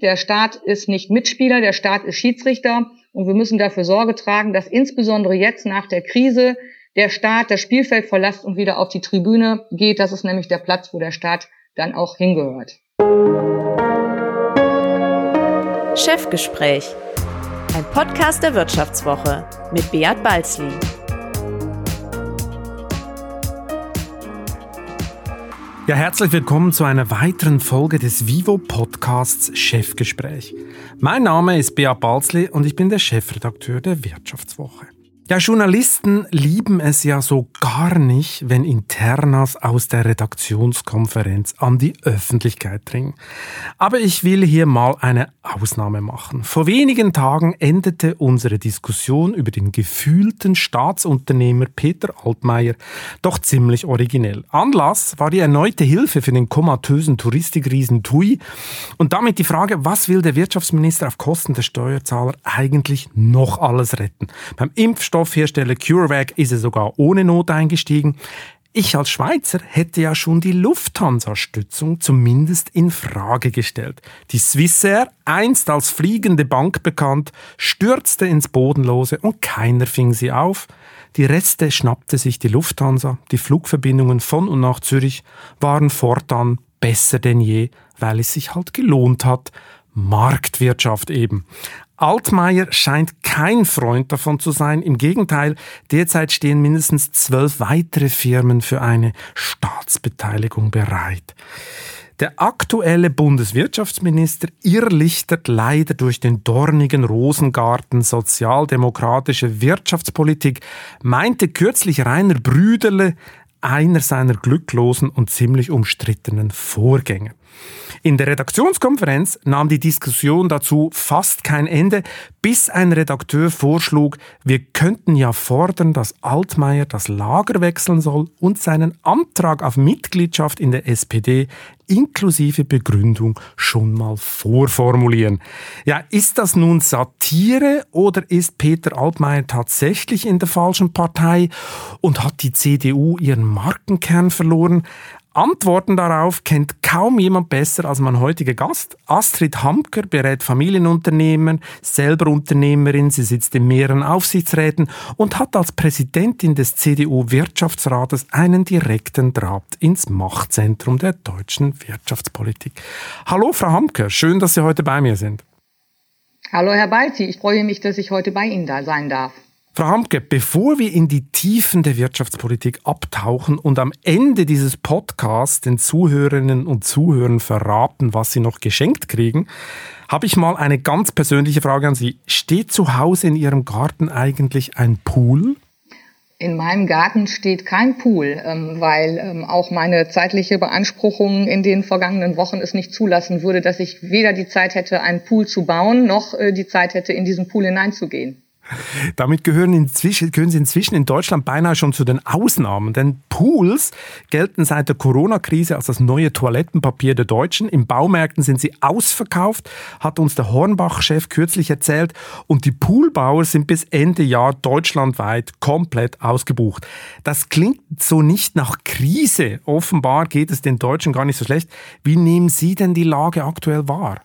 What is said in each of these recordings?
Der Staat ist nicht Mitspieler, der Staat ist Schiedsrichter und wir müssen dafür Sorge tragen, dass insbesondere jetzt nach der Krise der Staat das Spielfeld verlässt und wieder auf die Tribüne geht. Das ist nämlich der Platz, wo der Staat dann auch hingehört. Chefgespräch. Ein Podcast der Wirtschaftswoche mit Beat Balzli. Ja, herzlich willkommen zu einer weiteren Folge des Vivo Podcasts Chefgespräch. Mein Name ist Beat Balzli und ich bin der Chefredakteur der Wirtschaftswoche. Ja, Journalisten lieben es ja so gar nicht, wenn Internas aus der Redaktionskonferenz an die Öffentlichkeit dringen. Aber ich will hier mal eine Ausnahme machen. Vor wenigen Tagen endete unsere Diskussion über den gefühlten Staatsunternehmer Peter Altmaier doch ziemlich originell. Anlass war die erneute Hilfe für den komatösen Touristikriesen TUI und damit die Frage, was will der Wirtschaftsminister auf Kosten der Steuerzahler eigentlich noch alles retten? Beim Impfstoff Impfstoffhersteller CureVac ist er sogar ohne Not eingestiegen. Ich als Schweizer hätte ja schon die Lufthansa-Stützung zumindest in Frage gestellt. Die Swissair, einst als fliegende Bank bekannt, stürzte ins Bodenlose und keiner fing sie auf. Die Reste schnappte sich die Lufthansa. Die Flugverbindungen von und nach Zürich waren fortan besser denn je, weil es sich halt gelohnt hat. Marktwirtschaft eben. Altmaier scheint kein Freund davon zu sein. Im Gegenteil, derzeit stehen mindestens zwölf weitere Firmen für eine Staatsbeteiligung bereit. Der aktuelle Bundeswirtschaftsminister irrlichtert leider durch den dornigen Rosengarten sozialdemokratische Wirtschaftspolitik, meinte kürzlich Rainer Brüderle, einer seiner glücklosen und ziemlich umstrittenen Vorgänger. In der Redaktionskonferenz nahm die Diskussion dazu fast kein Ende, bis ein Redakteur vorschlug, wir könnten ja fordern, dass Altmaier das Lager wechseln soll und seinen Antrag auf Mitgliedschaft in der SPD inklusive Begründung schon mal vorformulieren. Ja, ist das nun Satire oder ist Peter Altmaier tatsächlich in der falschen Partei und hat die CDU ihren Markenkern verloren? Antworten darauf kennt kaum jemand besser als mein heutiger Gast. Astrid Hamker berät Familienunternehmen, selber Unternehmerin, sie sitzt in mehreren Aufsichtsräten und hat als Präsidentin des CDU-Wirtschaftsrates einen direkten Draht ins Machtzentrum der deutschen Wirtschaftspolitik. Hallo, Frau Hamker, schön, dass Sie heute bei mir sind. Hallo, Herr Balzi, ich freue mich, dass ich heute bei Ihnen da sein darf. Frau Hamke, bevor wir in die Tiefen der Wirtschaftspolitik abtauchen und am Ende dieses Podcasts den Zuhörerinnen und Zuhörern verraten, was sie noch geschenkt kriegen, habe ich mal eine ganz persönliche Frage an Sie. Steht zu Hause in Ihrem Garten eigentlich ein Pool? In meinem Garten steht kein Pool, ähm, weil ähm, auch meine zeitliche Beanspruchung in den vergangenen Wochen es nicht zulassen würde, dass ich weder die Zeit hätte, einen Pool zu bauen, noch äh, die Zeit hätte, in diesen Pool hineinzugehen. Damit gehören, inzwischen, gehören sie inzwischen in Deutschland beinahe schon zu den Ausnahmen, denn Pools gelten seit der Corona-Krise als das neue Toilettenpapier der Deutschen. In Baumärkten sind sie ausverkauft, hat uns der Hornbach-Chef kürzlich erzählt, und die Poolbauer sind bis Ende Jahr deutschlandweit komplett ausgebucht. Das klingt so nicht nach Krise. Offenbar geht es den Deutschen gar nicht so schlecht. Wie nehmen Sie denn die Lage aktuell wahr?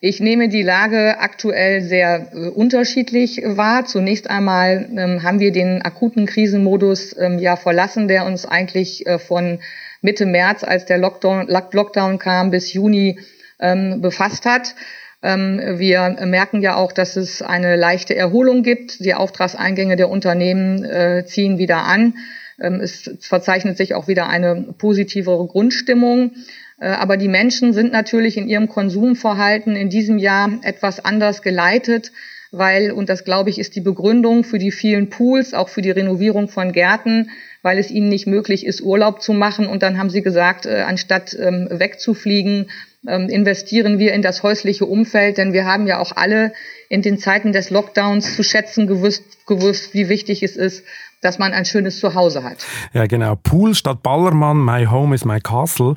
Ich nehme die Lage aktuell sehr äh, unterschiedlich wahr. Zunächst einmal ähm, haben wir den akuten Krisenmodus ähm, ja verlassen, der uns eigentlich äh, von Mitte März, als der Lockdown, Lockdown kam, bis Juni ähm, befasst hat. Ähm, wir merken ja auch, dass es eine leichte Erholung gibt. Die Auftragseingänge der Unternehmen äh, ziehen wieder an. Ähm, es verzeichnet sich auch wieder eine positivere Grundstimmung. Äh, aber die Menschen sind natürlich in ihrem Konsumverhalten in diesem Jahr etwas anders geleitet, weil, und das glaube ich ist die Begründung für die vielen Pools, auch für die Renovierung von Gärten, weil es ihnen nicht möglich ist, Urlaub zu machen. Und dann haben sie gesagt, äh, anstatt ähm, wegzufliegen, ähm, investieren wir in das häusliche Umfeld, denn wir haben ja auch alle in den Zeiten des Lockdowns zu schätzen gewusst, gewusst wie wichtig es ist, dass man ein schönes Zuhause hat. Ja, genau. Pool statt Ballermann, my home is my castle.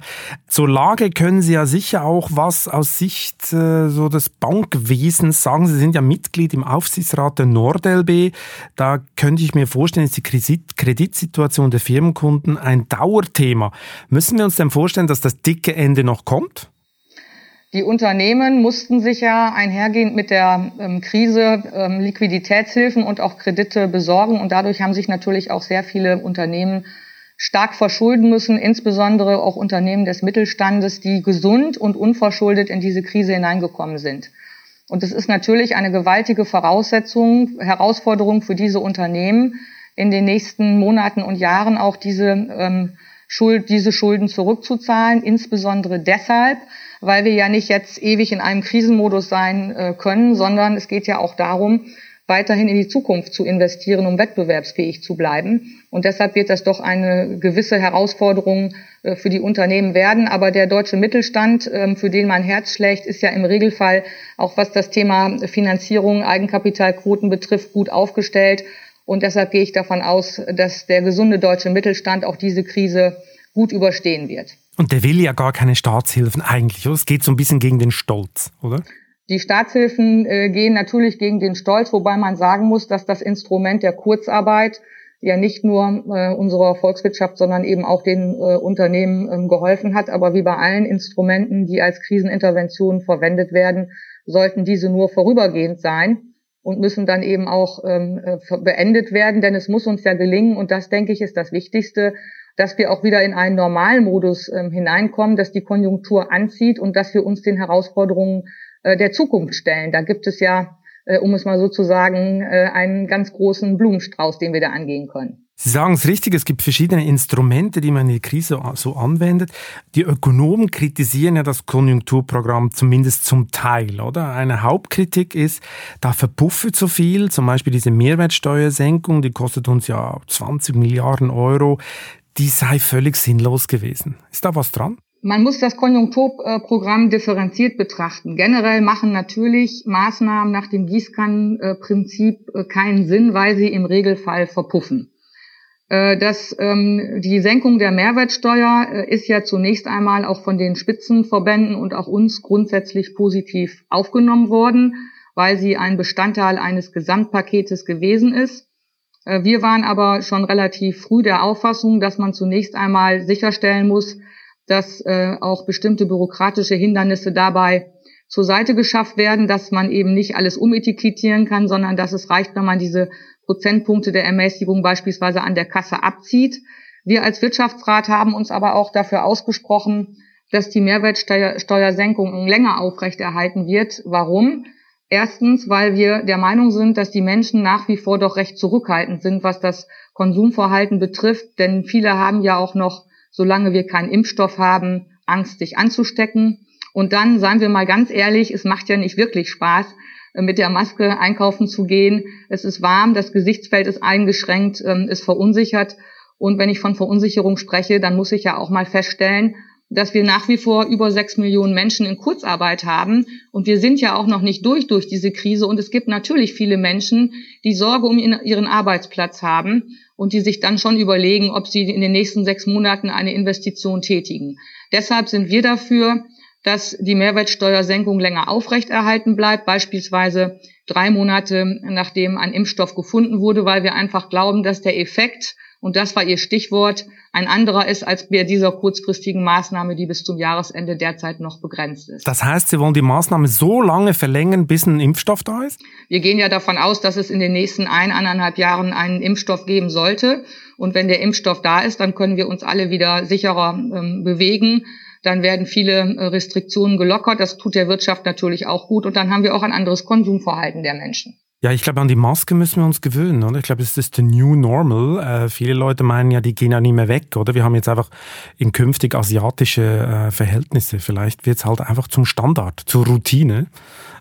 Zur Lage können Sie ja sicher auch was aus Sicht äh, so des Bankwesens sagen. Sie sind ja Mitglied im Aufsichtsrat der NordLB. Da könnte ich mir vorstellen, ist die Kredit Kreditsituation der Firmenkunden ein Dauerthema. Müssen wir uns denn vorstellen, dass das dicke Ende noch kommt? Die Unternehmen mussten sich ja einhergehend mit der ähm, Krise ähm, Liquiditätshilfen und auch Kredite besorgen. Und dadurch haben sich natürlich auch sehr viele Unternehmen stark verschulden müssen, insbesondere auch Unternehmen des Mittelstandes, die gesund und unverschuldet in diese Krise hineingekommen sind. Und es ist natürlich eine gewaltige Voraussetzung, Herausforderung für diese Unternehmen, in den nächsten Monaten und Jahren auch diese, ähm, Schuld, diese Schulden zurückzuzahlen, insbesondere deshalb, weil wir ja nicht jetzt ewig in einem Krisenmodus sein äh, können, sondern es geht ja auch darum, weiterhin in die Zukunft zu investieren, um wettbewerbsfähig zu bleiben. Und deshalb wird das doch eine gewisse Herausforderung äh, für die Unternehmen werden. Aber der deutsche Mittelstand, ähm, für den mein Herz schlägt, ist ja im Regelfall, auch was das Thema Finanzierung, Eigenkapitalquoten betrifft, gut aufgestellt. Und deshalb gehe ich davon aus, dass der gesunde deutsche Mittelstand auch diese Krise gut überstehen wird. Und der will ja gar keine Staatshilfen eigentlich. Es geht so ein bisschen gegen den Stolz, oder? Die Staatshilfen äh, gehen natürlich gegen den Stolz, wobei man sagen muss, dass das Instrument der Kurzarbeit ja nicht nur äh, unserer Volkswirtschaft, sondern eben auch den äh, Unternehmen ähm, geholfen hat. Aber wie bei allen Instrumenten, die als Krisenintervention verwendet werden, sollten diese nur vorübergehend sein und müssen dann eben auch ähm, äh, beendet werden, denn es muss uns ja gelingen, und das denke ich ist das Wichtigste, dass wir auch wieder in einen Normalmodus ähm, hineinkommen, dass die Konjunktur anzieht und dass wir uns den Herausforderungen äh, der Zukunft stellen. Da gibt es ja, äh, um es mal so zu sagen, äh, einen ganz großen Blumenstrauß, den wir da angehen können. Sie sagen es richtig, es gibt verschiedene Instrumente, die man in der Krise so anwendet. Die Ökonomen kritisieren ja das Konjunkturprogramm zumindest zum Teil, oder? Eine Hauptkritik ist, da verpuffe zu viel, zum Beispiel diese Mehrwertsteuersenkung, die kostet uns ja 20 Milliarden Euro die sei völlig sinnlos gewesen. Ist da was dran? Man muss das Konjunkturprogramm differenziert betrachten. Generell machen natürlich Maßnahmen nach dem Gießkannenprinzip äh, keinen Sinn, weil sie im Regelfall verpuffen. Äh, das, ähm, die Senkung der Mehrwertsteuer äh, ist ja zunächst einmal auch von den Spitzenverbänden und auch uns grundsätzlich positiv aufgenommen worden, weil sie ein Bestandteil eines Gesamtpaketes gewesen ist. Äh, wir waren aber schon relativ früh der Auffassung, dass man zunächst einmal sicherstellen muss, dass äh, auch bestimmte bürokratische Hindernisse dabei zur Seite geschafft werden, dass man eben nicht alles umetikettieren kann, sondern dass es reicht, wenn man diese Prozentpunkte der Ermäßigung beispielsweise an der Kasse abzieht. Wir als Wirtschaftsrat haben uns aber auch dafür ausgesprochen, dass die Mehrwertsteuersenkung länger aufrechterhalten wird. Warum? Erstens, weil wir der Meinung sind, dass die Menschen nach wie vor doch recht zurückhaltend sind, was das Konsumverhalten betrifft. Denn viele haben ja auch noch, solange wir keinen Impfstoff haben, Angst, sich anzustecken. Und dann, seien wir mal ganz ehrlich, es macht ja nicht wirklich Spaß, äh, mit der Maske einkaufen zu gehen. Es ist warm, das Gesichtsfeld ist eingeschränkt, ist ähm, verunsichert. Und wenn ich von Verunsicherung spreche, dann muss ich ja auch mal feststellen, dass wir nach wie vor über sechs Millionen Menschen in Kurzarbeit haben. Und wir sind ja auch noch nicht durch durch diese Krise. Und es gibt natürlich viele Menschen, die Sorge um ihren Arbeitsplatz haben und die sich dann schon überlegen, ob sie in den nächsten sechs Monaten eine Investition tätigen. Deshalb sind wir dafür, dass die Mehrwertsteuersenkung länger aufrechterhalten bleibt, beispielsweise drei Monate nachdem ein Impfstoff gefunden wurde, weil wir einfach glauben, dass der Effekt und das war Ihr Stichwort, ein anderer ist als bei dieser kurzfristigen Maßnahme, die bis zum Jahresende derzeit noch begrenzt ist. Das heißt, Sie wollen die Maßnahme so lange verlängern, bis ein Impfstoff da ist? Wir gehen ja davon aus, dass es in den nächsten ein, eineinhalb Jahren einen Impfstoff geben sollte. Und wenn der Impfstoff da ist, dann können wir uns alle wieder sicherer ähm, bewegen. Dann werden viele äh, Restriktionen gelockert. Das tut der Wirtschaft natürlich auch gut. Und dann haben wir auch ein anderes Konsumverhalten der Menschen. Ja, ich glaube, an die Maske müssen wir uns gewöhnen, oder? Ich glaube, es ist the new normal. Äh, viele Leute meinen ja, die gehen ja nicht mehr weg, oder? Wir haben jetzt einfach in künftig asiatische äh, Verhältnisse. Vielleicht wird es halt einfach zum Standard, zur Routine.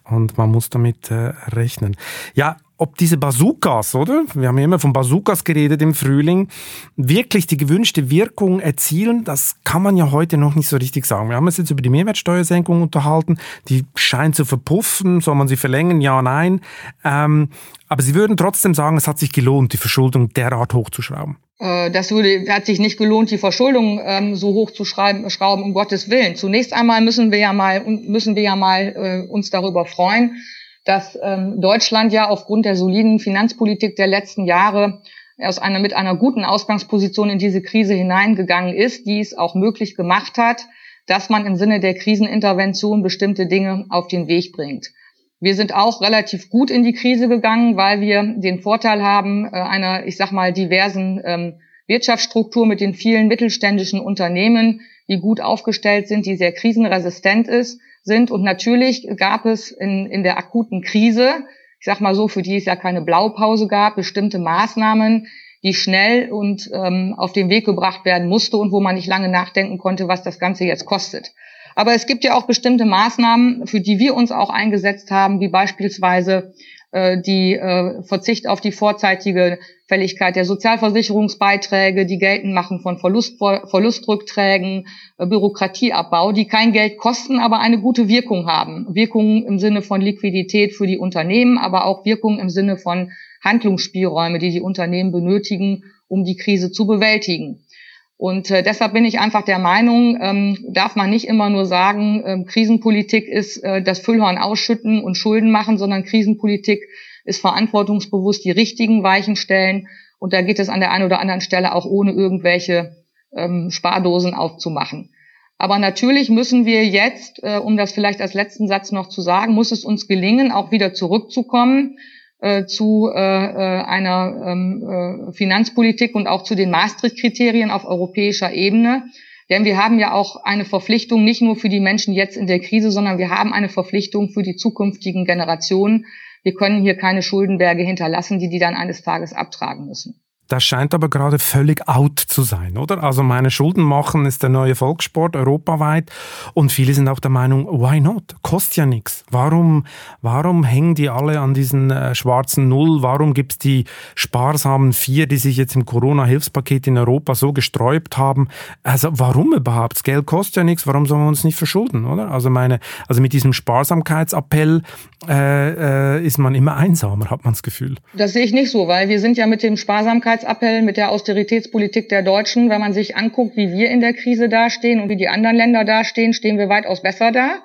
Und man muss damit äh, rechnen. Ja, ob diese Bazookas, oder? Wir haben ja immer von Bazookas geredet im Frühling, wirklich die gewünschte Wirkung erzielen, das kann man ja heute noch nicht so richtig sagen. Wir haben uns jetzt über die Mehrwertsteuersenkung unterhalten, die scheint zu verpuffen, soll man sie verlängern? Ja, nein. Ähm, aber Sie würden trotzdem sagen, es hat sich gelohnt, die Verschuldung derart hochzuschrauben. Äh, das würde, hat sich nicht gelohnt, die Verschuldung ähm, so hoch zu schreiben, schrauben, um Gottes Willen. Zunächst einmal müssen wir ja mal, müssen wir ja mal äh, uns darüber freuen, dass ähm, Deutschland ja aufgrund der soliden Finanzpolitik der letzten Jahre aus einer, mit einer guten Ausgangsposition in diese Krise hineingegangen ist, die es auch möglich gemacht hat, dass man im Sinne der Krisenintervention bestimmte Dinge auf den Weg bringt. Wir sind auch relativ gut in die Krise gegangen, weil wir den Vorteil haben äh, einer, ich sag mal, diversen ähm, Wirtschaftsstruktur mit den vielen mittelständischen Unternehmen, die gut aufgestellt sind, die sehr krisenresistent ist, sind. Und natürlich gab es in, in der akuten Krise, ich sag mal so, für die es ja keine Blaupause gab, bestimmte Maßnahmen, die schnell und ähm, auf den Weg gebracht werden musste und wo man nicht lange nachdenken konnte, was das Ganze jetzt kostet. Aber es gibt ja auch bestimmte Maßnahmen, für die wir uns auch eingesetzt haben, wie beispielsweise äh, die äh, Verzicht auf die vorzeitige Fälligkeit der Sozialversicherungsbeiträge, die Geltendmachen von Verlust, Verlustrückträgen, äh, Bürokratieabbau, die kein Geld kosten, aber eine gute Wirkung haben. Wirkungen im Sinne von Liquidität für die Unternehmen, aber auch Wirkungen im Sinne von Handlungsspielräume, die die Unternehmen benötigen, um die Krise zu bewältigen. Und äh, deshalb bin ich einfach der Meinung, ähm, darf man nicht immer nur sagen, ähm, Krisenpolitik ist äh, das Füllhorn ausschütten und Schulden machen, sondern Krisenpolitik ist verantwortungsbewusst die richtigen Weichen stellen. Und da geht es an der einen oder anderen Stelle auch ohne irgendwelche ähm, Spardosen aufzumachen. Aber natürlich müssen wir jetzt, äh, um das vielleicht als letzten Satz noch zu sagen, muss es uns gelingen, auch wieder zurückzukommen äh, zu äh, äh, einer ähm, äh, Finanzpolitik und auch zu den Maastricht-Kriterien auf europäischer Ebene. Denn wir haben ja auch eine Verpflichtung nicht nur für die Menschen jetzt in der Krise, sondern wir haben eine Verpflichtung für die zukünftigen Generationen. Wir können hier keine Schuldenberge hinterlassen, die die dann eines Tages abtragen müssen. Das scheint aber gerade völlig out zu sein, oder? Also meine Schulden machen ist der neue Volkssport europaweit und viele sind auch der Meinung, why not? Kostet ja nichts. Warum, warum hängen die alle an diesen äh, schwarzen Null? Warum gibt's die sparsamen vier, die sich jetzt im Corona-Hilfspaket in Europa so gesträubt haben? Also warum überhaupt? Das Geld kostet ja nichts, warum sollen wir uns nicht verschulden, oder? Also meine, also mit diesem Sparsamkeitsappell äh, äh, ist man immer einsamer, hat man das Gefühl. Das sehe ich nicht so, weil wir sind ja mit dem Sparsamkeits Sicherheitsappell mit der Austeritätspolitik der Deutschen, wenn man sich anguckt, wie wir in der Krise dastehen und wie die anderen Länder dastehen, stehen wir weitaus besser da.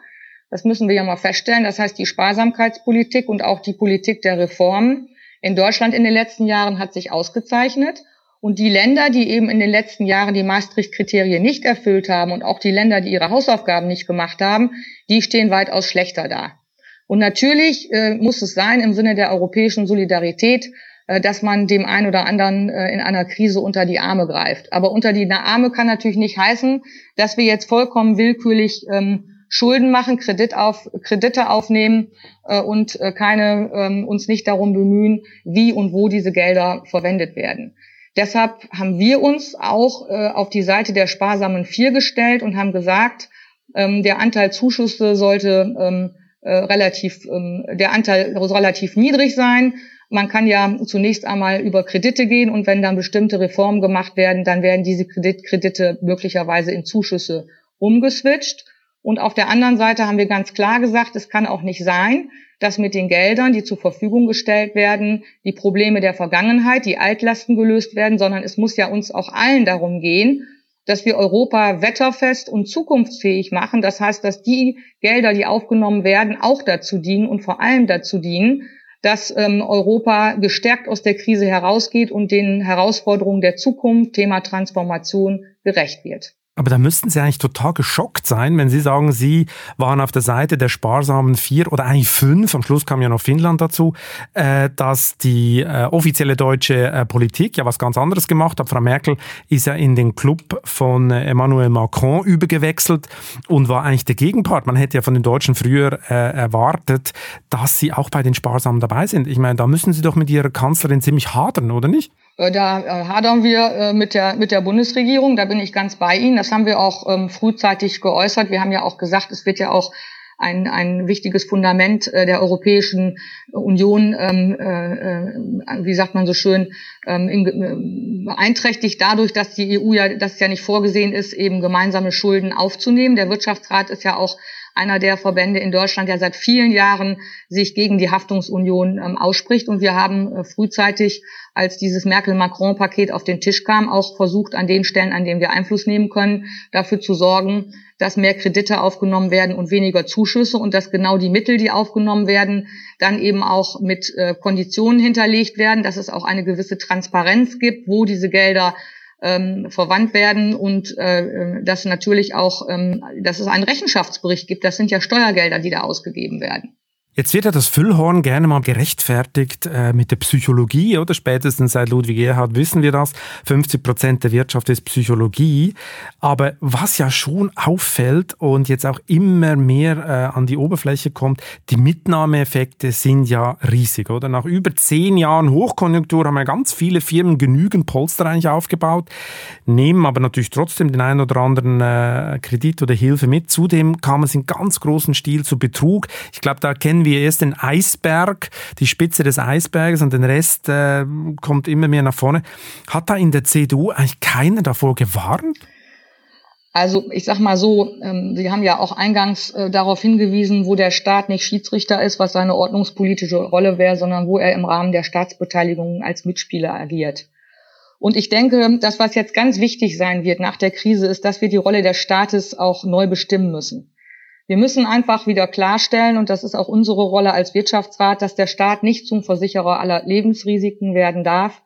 Das müssen wir ja mal feststellen. Das heißt, die Sparsamkeitspolitik und auch die Politik der Reformen in Deutschland in den letzten Jahren hat sich ausgezeichnet. Und die Länder, die eben in den letzten Jahren die Maastricht-Kriterien nicht erfüllt haben und auch die Länder, die ihre Hausaufgaben nicht gemacht haben, die stehen weitaus schlechter da. Und natürlich äh, muss es sein im Sinne der europäischen Solidarität, dass man dem einen oder anderen äh, in einer Krise unter die Arme greift. Aber unter die Arme kann natürlich nicht heißen, dass wir jetzt vollkommen willkürlich ähm, Schulden machen, Kredit auf, Kredite aufnehmen äh, und äh, keine ähm, uns nicht darum bemühen, wie und wo diese Gelder verwendet werden. Deshalb haben wir uns auch äh, auf die Seite der sparsamen Vier gestellt und haben gesagt, ähm, der Anteil Zuschüsse sollte äh, relativ, der Anteil relativ niedrig sein. Man kann ja zunächst einmal über Kredite gehen und wenn dann bestimmte Reformen gemacht werden, dann werden diese Kredit Kredite möglicherweise in Zuschüsse umgeswitcht. Und auf der anderen Seite haben wir ganz klar gesagt, es kann auch nicht sein, dass mit den Geldern, die zur Verfügung gestellt werden, die Probleme der Vergangenheit, die Altlasten gelöst werden, sondern es muss ja uns auch allen darum gehen, dass wir Europa wetterfest und zukunftsfähig machen. Das heißt, dass die Gelder, die aufgenommen werden, auch dazu dienen und vor allem dazu dienen, dass ähm, Europa gestärkt aus der Krise herausgeht und den Herausforderungen der Zukunft, Thema Transformation, gerecht wird. Aber da müssten Sie eigentlich total geschockt sein, wenn Sie sagen, Sie waren auf der Seite der sparsamen vier oder eigentlich fünf, am Schluss kam ja noch Finnland dazu, äh, dass die äh, offizielle deutsche äh, Politik ja was ganz anderes gemacht hat. Frau Merkel ist ja in den Club von äh, Emmanuel Macron übergewechselt und war eigentlich der Gegenpart. Man hätte ja von den Deutschen früher äh, erwartet, dass sie auch bei den Sparsamen dabei sind. Ich meine, da müssen Sie doch mit Ihrer Kanzlerin ziemlich hadern, oder nicht? Äh, da äh, hadern wir äh, mit der, mit der Bundesregierung. Da bin ich ganz bei Ihnen. Das haben wir auch ähm, frühzeitig geäußert. Wir haben ja auch gesagt, es wird ja auch ein, ein wichtiges Fundament der Europäischen Union, ähm, äh, wie sagt man so schön, ähm, in, beeinträchtigt dadurch, dass die EU ja, dass ja nicht vorgesehen ist, eben gemeinsame Schulden aufzunehmen. Der Wirtschaftsrat ist ja auch einer der Verbände in Deutschland, der seit vielen Jahren sich gegen die Haftungsunion ähm, ausspricht. Und wir haben äh, frühzeitig, als dieses Merkel-Macron-Paket auf den Tisch kam, auch versucht, an den Stellen, an denen wir Einfluss nehmen können, dafür zu sorgen, dass mehr Kredite aufgenommen werden und weniger Zuschüsse und dass genau die Mittel, die aufgenommen werden, dann eben auch mit äh, Konditionen hinterlegt werden, dass es auch eine gewisse Transparenz gibt, wo diese Gelder ähm, verwandt werden und äh, dass natürlich auch, ähm, dass es einen Rechenschaftsbericht gibt. Das sind ja Steuergelder, die da ausgegeben werden. Jetzt wird ja das Füllhorn gerne mal gerechtfertigt äh, mit der Psychologie, oder? Spätestens seit Ludwig Erhard wissen wir das. 50 Prozent der Wirtschaft ist Psychologie. Aber was ja schon auffällt und jetzt auch immer mehr äh, an die Oberfläche kommt, die Mitnahmeeffekte sind ja riesig, oder? Nach über zehn Jahren Hochkonjunktur haben ja ganz viele Firmen genügend Polster eigentlich aufgebaut, nehmen aber natürlich trotzdem den einen oder anderen äh, Kredit oder Hilfe mit. Zudem kam es in ganz großen Stil zu Betrug. Ich glaube, da kennen wir erst den Eisberg, die Spitze des Eisberges und den Rest äh, kommt immer mehr nach vorne. Hat da in der CDU eigentlich keiner davor gewarnt? Also ich sag mal so, ähm, Sie haben ja auch eingangs äh, darauf hingewiesen, wo der Staat nicht Schiedsrichter ist, was seine ordnungspolitische Rolle wäre, sondern wo er im Rahmen der Staatsbeteiligung als Mitspieler agiert. Und ich denke, das, was jetzt ganz wichtig sein wird nach der Krise, ist, dass wir die Rolle des Staates auch neu bestimmen müssen. Wir müssen einfach wieder klarstellen, und das ist auch unsere Rolle als Wirtschaftsrat, dass der Staat nicht zum Versicherer aller Lebensrisiken werden darf.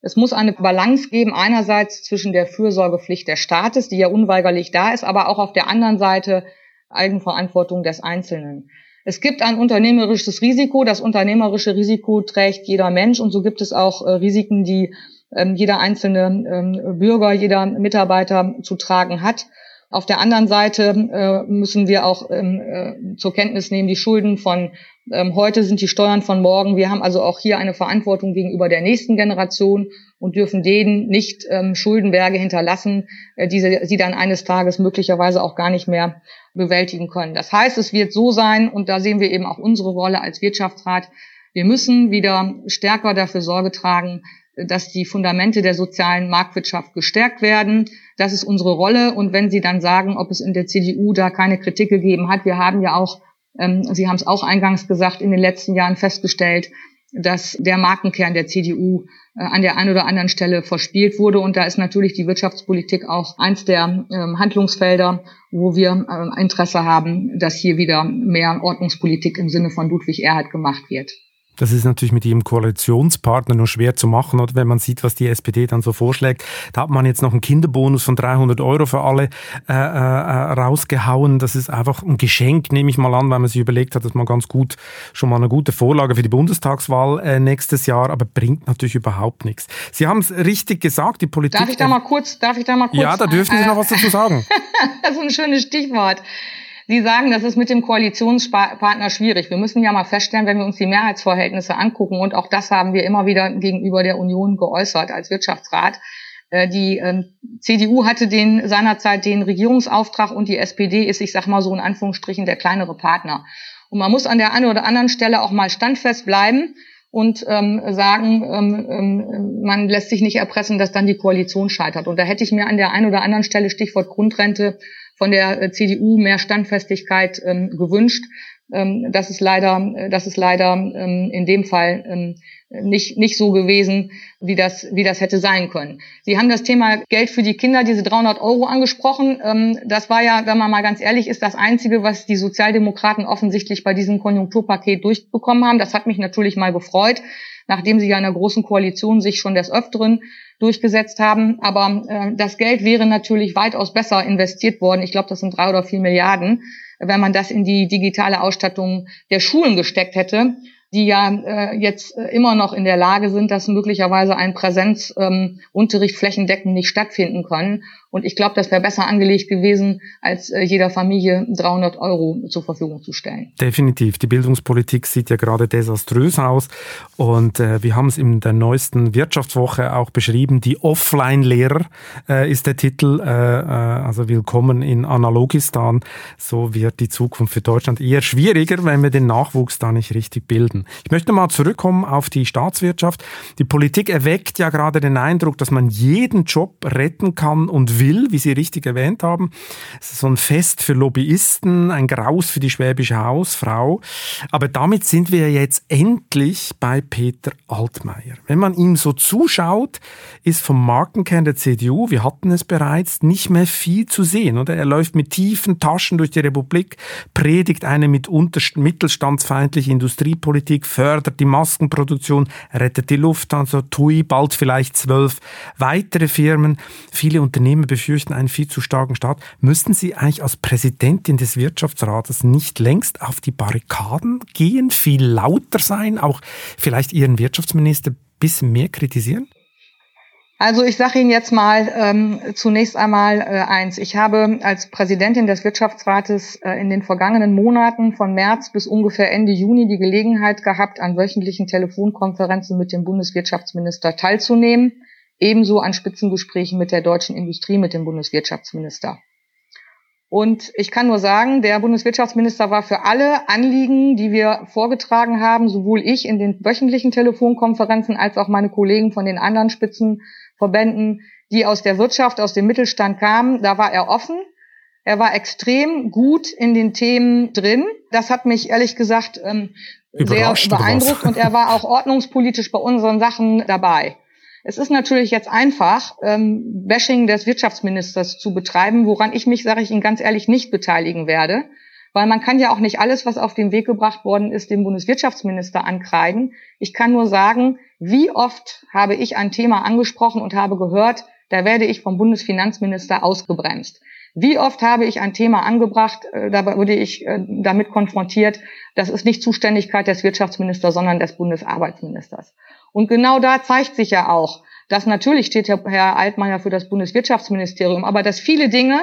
Es muss eine Balance geben, einerseits zwischen der Fürsorgepflicht des Staates, die ja unweigerlich da ist, aber auch auf der anderen Seite Eigenverantwortung des Einzelnen. Es gibt ein unternehmerisches Risiko. Das unternehmerische Risiko trägt jeder Mensch und so gibt es auch äh, Risiken, die ähm, jeder einzelne ähm, Bürger, jeder Mitarbeiter zu tragen hat. Auf der anderen Seite äh, müssen wir auch ähm, äh, zur Kenntnis nehmen, die Schulden von ähm, heute sind die Steuern von morgen. Wir haben also auch hier eine Verantwortung gegenüber der nächsten Generation und dürfen denen nicht ähm, Schuldenberge hinterlassen, äh, die sie dann eines Tages möglicherweise auch gar nicht mehr bewältigen können. Das heißt, es wird so sein, und da sehen wir eben auch unsere Rolle als Wirtschaftsrat, wir müssen wieder stärker dafür Sorge tragen, dass die Fundamente der sozialen Marktwirtschaft gestärkt werden. Das ist unsere Rolle. Und wenn Sie dann sagen, ob es in der CDU da keine Kritik gegeben hat, wir haben ja auch, ähm, Sie haben es auch eingangs gesagt, in den letzten Jahren festgestellt, dass der Markenkern der CDU äh, an der einen oder anderen Stelle verspielt wurde. Und da ist natürlich die Wirtschaftspolitik auch eins der ähm, Handlungsfelder, wo wir äh, Interesse haben, dass hier wieder mehr Ordnungspolitik im Sinne von Ludwig Erhard gemacht wird. Das ist natürlich mit ihrem Koalitionspartner nur schwer zu machen, oder wenn man sieht, was die SPD dann so vorschlägt. Da hat man jetzt noch einen Kinderbonus von 300 Euro für alle äh, äh, rausgehauen. Das ist einfach ein Geschenk, nehme ich mal an, weil man sich überlegt hat, dass man ganz gut schon mal eine gute Vorlage für die Bundestagswahl äh, nächstes Jahr, aber bringt natürlich überhaupt nichts. Sie haben es richtig gesagt, die Politik. Darf ich da mal kurz? Darf ich da mal kurz? Ja, da dürfen Sie noch was dazu sagen. das ist ein schönes Stichwort. Sie sagen, das ist mit dem Koalitionspartner schwierig. Wir müssen ja mal feststellen, wenn wir uns die Mehrheitsverhältnisse angucken, und auch das haben wir immer wieder gegenüber der Union geäußert als Wirtschaftsrat, äh, die ähm, CDU hatte den seinerzeit den Regierungsauftrag und die SPD ist, ich sag mal so in Anführungsstrichen, der kleinere Partner. Und man muss an der einen oder anderen Stelle auch mal standfest bleiben und ähm, sagen, ähm, ähm, man lässt sich nicht erpressen, dass dann die Koalition scheitert. Und da hätte ich mir an der einen oder anderen Stelle Stichwort Grundrente von der äh, CDU mehr Standfestigkeit ähm, gewünscht. Ähm, das ist leider, äh, das ist leider ähm, in dem Fall ähm, nicht, nicht so gewesen, wie das, wie das hätte sein können. Sie haben das Thema Geld für die Kinder, diese 300 Euro angesprochen. Ähm, das war ja, wenn man mal ganz ehrlich ist, das Einzige, was die Sozialdemokraten offensichtlich bei diesem Konjunkturpaket durchbekommen haben. Das hat mich natürlich mal gefreut, nachdem sie ja in der großen Koalition sich schon des Öfteren durchgesetzt haben. Aber äh, das Geld wäre natürlich weitaus besser investiert worden. Ich glaube, das sind drei oder vier Milliarden, wenn man das in die digitale Ausstattung der Schulen gesteckt hätte die ja äh, jetzt äh, immer noch in der Lage sind, dass möglicherweise ein Präsenzunterricht ähm, flächendeckend nicht stattfinden kann. Und ich glaube, das wäre besser angelegt gewesen, als äh, jeder Familie 300 Euro zur Verfügung zu stellen. Definitiv. Die Bildungspolitik sieht ja gerade desaströs aus. Und äh, wir haben es in der neuesten Wirtschaftswoche auch beschrieben. Die Offline-Lehrer äh, ist der Titel. Äh, äh, also willkommen in Analogistan. So wird die Zukunft für Deutschland eher schwieriger, wenn wir den Nachwuchs da nicht richtig bilden. Ich möchte mal zurückkommen auf die Staatswirtschaft. Die Politik erweckt ja gerade den Eindruck, dass man jeden Job retten kann und will will, wie Sie richtig erwähnt haben. Es ist so ein Fest für Lobbyisten, ein Graus für die schwäbische Hausfrau. Aber damit sind wir jetzt endlich bei Peter Altmaier. Wenn man ihm so zuschaut, ist vom Markenkern der CDU, wir hatten es bereits, nicht mehr viel zu sehen. Oder? Er läuft mit tiefen Taschen durch die Republik, predigt eine mit mittelstandsfeindliche Industriepolitik, fördert die Maskenproduktion, rettet die Lufthansa, TUI, bald vielleicht zwölf weitere Firmen. Viele Unternehmen befürchten einen viel zu starken Staat. Müssten Sie eigentlich als Präsidentin des Wirtschaftsrates nicht längst auf die Barrikaden gehen, viel lauter sein, auch vielleicht Ihren Wirtschaftsminister ein bisschen mehr kritisieren? Also ich sage Ihnen jetzt mal ähm, zunächst einmal äh, eins. Ich habe als Präsidentin des Wirtschaftsrates äh, in den vergangenen Monaten von März bis ungefähr Ende Juni die Gelegenheit gehabt, an wöchentlichen Telefonkonferenzen mit dem Bundeswirtschaftsminister teilzunehmen, ebenso an Spitzengesprächen mit der deutschen Industrie, mit dem Bundeswirtschaftsminister. Und ich kann nur sagen, der Bundeswirtschaftsminister war für alle Anliegen, die wir vorgetragen haben, sowohl ich in den wöchentlichen Telefonkonferenzen als auch meine Kollegen von den anderen Spitzenverbänden, die aus der Wirtschaft, aus dem Mittelstand kamen, da war er offen. Er war extrem gut in den Themen drin. Das hat mich ehrlich gesagt ähm, sehr beeindruckt und er war auch ordnungspolitisch bei unseren Sachen dabei. Es ist natürlich jetzt einfach, ähm, Bashing des Wirtschaftsministers zu betreiben, woran ich mich, sage ich Ihnen ganz ehrlich, nicht beteiligen werde. Weil man kann ja auch nicht alles, was auf den Weg gebracht worden ist, dem Bundeswirtschaftsminister ankreiden. Ich kann nur sagen, wie oft habe ich ein Thema angesprochen und habe gehört, da werde ich vom Bundesfinanzminister ausgebremst. Wie oft habe ich ein Thema angebracht, äh, da wurde ich äh, damit konfrontiert, das ist nicht Zuständigkeit des Wirtschaftsministers, sondern des Bundesarbeitsministers. Und genau da zeigt sich ja auch, dass natürlich steht Herr Altmaier für das Bundeswirtschaftsministerium, aber dass viele Dinge,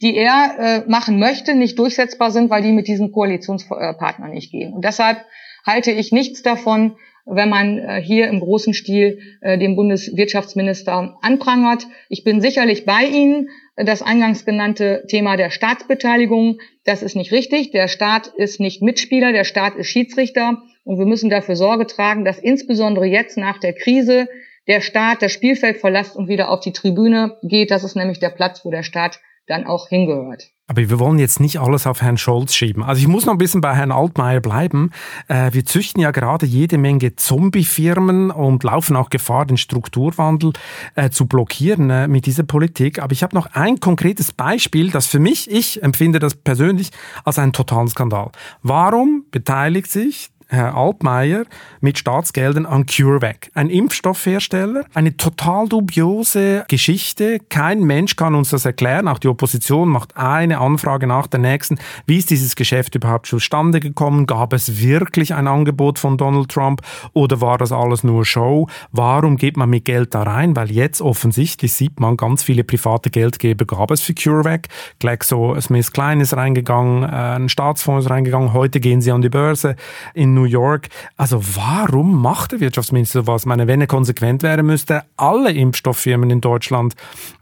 die er äh, machen möchte, nicht durchsetzbar sind, weil die mit diesem Koalitionspartner nicht gehen. Und deshalb halte ich nichts davon, wenn man äh, hier im großen Stil äh, den Bundeswirtschaftsminister anprangert. Ich bin sicherlich bei Ihnen. Das eingangs genannte Thema der Staatsbeteiligung, das ist nicht richtig. Der Staat ist nicht Mitspieler, der Staat ist Schiedsrichter. Und wir müssen dafür Sorge tragen, dass insbesondere jetzt nach der Krise der Staat das Spielfeld verlässt und wieder auf die Tribüne geht. Das ist nämlich der Platz, wo der Staat dann auch hingehört. Aber wir wollen jetzt nicht alles auf Herrn Scholz schieben. Also ich muss noch ein bisschen bei Herrn Altmaier bleiben. Äh, wir züchten ja gerade jede Menge Zombie-Firmen und laufen auch Gefahr, den Strukturwandel äh, zu blockieren äh, mit dieser Politik. Aber ich habe noch ein konkretes Beispiel, das für mich, ich empfinde das persönlich als einen totalen Skandal. Warum beteiligt sich Herr Altmaier mit Staatsgeldern an CureVac, ein Impfstoffhersteller. Eine total dubiose Geschichte. Kein Mensch kann uns das erklären. Auch die Opposition macht eine Anfrage nach der nächsten. Wie ist dieses Geschäft überhaupt zustande gekommen? Gab es wirklich ein Angebot von Donald Trump oder war das alles nur Show? Warum geht man mit Geld da rein? Weil jetzt offensichtlich sieht man, ganz viele private Geldgeber gab es für CureVac. GlaxoSmithKline ist reingegangen, äh, ein Staatsfonds ist reingegangen. Heute gehen sie an die Börse. In New York. Also warum macht der Wirtschaftsminister sowas? Ich meine, wenn er konsequent wäre, müsste er alle Impfstofffirmen in Deutschland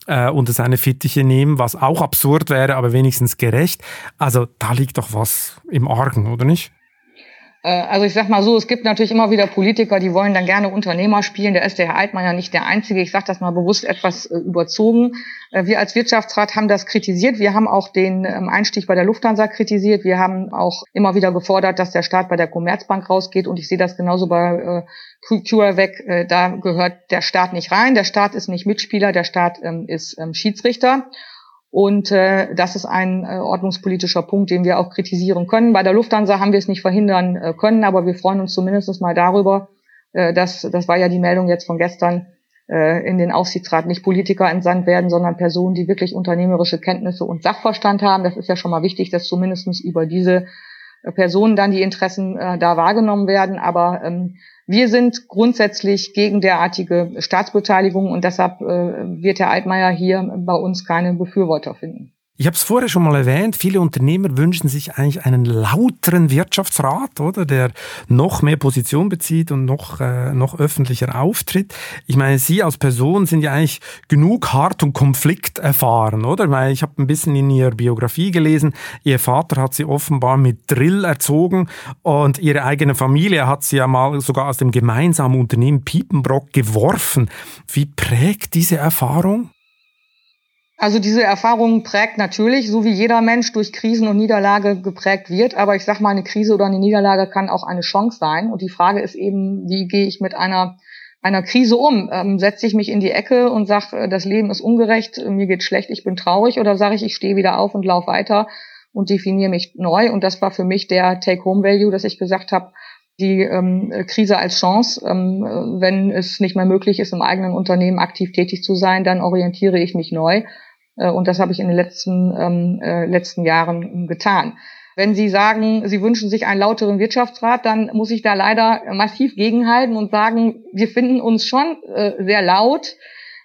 äh, unter seine Fittiche nehmen, was auch absurd wäre, aber wenigstens gerecht. Also da liegt doch was im Argen, oder nicht? Äh, also ich sag mal so, es gibt natürlich immer wieder Politiker, die wollen dann gerne Unternehmer spielen. Der ist der Herr Altmann ja nicht der Einzige. Ich sage das mal bewusst etwas äh, überzogen. Äh, wir als Wirtschaftsrat haben das kritisiert. Wir haben auch den ähm, Einstieg bei der Lufthansa kritisiert. Wir haben auch immer wieder gefordert, dass der Staat bei der Commerzbank rausgeht. Und ich sehe das genauso bei CureVac. Da gehört der Staat nicht rein. Der Staat ist nicht Mitspieler. Der Staat ähm, ist ähm, Schiedsrichter. Und äh, das ist ein äh, ordnungspolitischer Punkt, den wir auch kritisieren können. Bei der Lufthansa haben wir es nicht verhindern äh, können, aber wir freuen uns zumindest mal darüber, äh, dass, das war ja die Meldung jetzt von gestern, äh, in den Aufsichtsrat nicht Politiker entsandt werden, sondern Personen, die wirklich unternehmerische Kenntnisse und Sachverstand haben. Das ist ja schon mal wichtig, dass zumindestens über diese äh, Personen dann die Interessen äh, da wahrgenommen werden. Aber ähm, wir sind grundsätzlich gegen derartige Staatsbeteiligung und deshalb äh, wird Herr Altmaier hier bei uns keine Befürworter finden. Ich habe es vorher schon mal erwähnt, viele Unternehmer wünschen sich eigentlich einen lauteren Wirtschaftsrat, oder, der noch mehr Position bezieht und noch, äh, noch öffentlicher auftritt. Ich meine, Sie als Person sind ja eigentlich genug hart und Konflikt erfahren, oder? Weil ich habe ein bisschen in Ihrer Biografie gelesen, Ihr Vater hat Sie offenbar mit Drill erzogen und Ihre eigene Familie hat Sie ja mal sogar aus dem gemeinsamen Unternehmen Piepenbrock geworfen. Wie prägt diese Erfahrung? Also diese Erfahrung prägt natürlich, so wie jeder Mensch durch Krisen und Niederlage geprägt wird. Aber ich sage mal, eine Krise oder eine Niederlage kann auch eine Chance sein. Und die Frage ist eben, wie gehe ich mit einer einer Krise um? Ähm, setze ich mich in die Ecke und sage, äh, das Leben ist ungerecht, mir geht schlecht, ich bin traurig, oder sage ich, ich stehe wieder auf und laufe weiter und definiere mich neu? Und das war für mich der Take-Home-Value, dass ich gesagt habe, die ähm, Krise als Chance. Ähm, wenn es nicht mehr möglich ist, im eigenen Unternehmen aktiv tätig zu sein, dann orientiere ich mich neu und das habe ich in den letzten, ähm, äh, letzten Jahren getan. Wenn Sie sagen, Sie wünschen sich einen lauteren Wirtschaftsrat, dann muss ich da leider massiv gegenhalten und sagen, wir finden uns schon äh, sehr laut.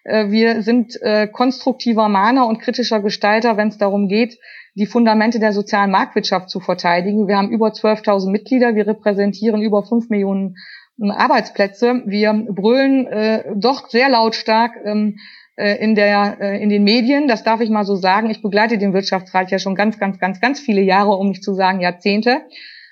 Äh, wir sind äh, konstruktiver Mahner und kritischer Gestalter, wenn es darum geht, die Fundamente der sozialen Marktwirtschaft zu verteidigen. Wir haben über 12.000 Mitglieder, wir repräsentieren über 5 Millionen Arbeitsplätze. Wir brüllen äh, doch sehr lautstark ähm, äh, in der äh, in den Medien, das darf ich mal so sagen. Ich begleite den Wirtschaftsrat ja schon ganz, ganz, ganz, ganz viele Jahre, um nicht zu sagen Jahrzehnte.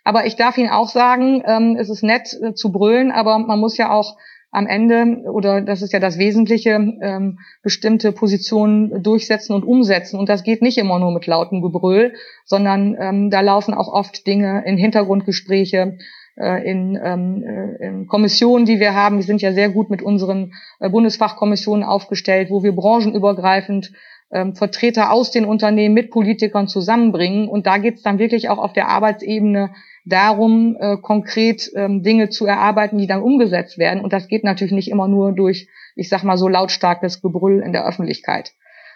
Aber ich darf Ihnen auch sagen, ähm, es ist nett äh, zu brüllen, aber man muss ja auch am Ende, oder das ist ja das Wesentliche, ähm, bestimmte Positionen durchsetzen und umsetzen. Und das geht nicht immer nur mit lautem Gebrüll, sondern ähm, da laufen auch oft Dinge in Hintergrundgespräche, äh, in, ähm, äh, in Kommissionen, die wir haben. Wir sind ja sehr gut mit unseren äh, Bundesfachkommissionen aufgestellt, wo wir branchenübergreifend ähm, Vertreter aus den Unternehmen mit Politikern zusammenbringen. Und da geht es dann wirklich auch auf der Arbeitsebene darum, äh, konkret ähm, Dinge zu erarbeiten, die dann umgesetzt werden. Und das geht natürlich nicht immer nur durch, ich sag mal so lautstarkes Gebrüll in der Öffentlichkeit.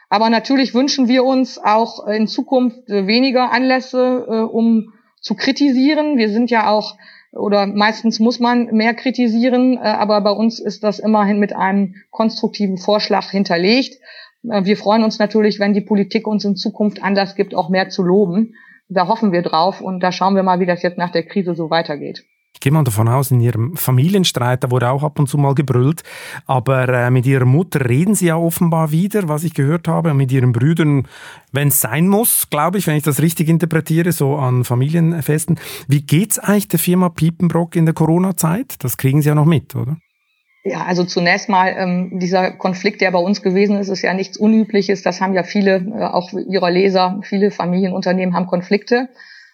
Aber natürlich wünschen wir uns auch in Zukunft weniger Anlässe, äh, um zu kritisieren. Wir sind ja auch oder meistens muss man mehr kritisieren, äh, aber bei uns ist das immerhin mit einem konstruktiven Vorschlag hinterlegt. Äh, wir freuen uns natürlich, wenn die Politik uns in Zukunft anders gibt, auch mehr zu loben. Da hoffen wir drauf und da schauen wir mal, wie das jetzt nach der Krise so weitergeht. Ich gehe mal davon aus, in Ihrem Familienstreit, da wurde auch ab und zu mal gebrüllt, aber äh, mit Ihrer Mutter reden Sie ja offenbar wieder, was ich gehört habe, und mit Ihren Brüdern, wenn es sein muss, glaube ich, wenn ich das richtig interpretiere, so an Familienfesten. Wie geht's eigentlich der Firma Piepenbrock in der Corona-Zeit? Das kriegen Sie ja noch mit, oder? Ja, also zunächst mal ähm, dieser Konflikt, der bei uns gewesen ist, ist ja nichts Unübliches. Das haben ja viele, äh, auch ihrer Leser, viele Familienunternehmen haben Konflikte.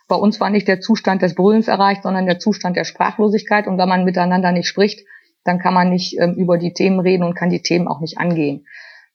Bei uns war nicht der Zustand des Brüllens erreicht, sondern der Zustand der Sprachlosigkeit. Und wenn man miteinander nicht spricht, dann kann man nicht ähm, über die Themen reden und kann die Themen auch nicht angehen.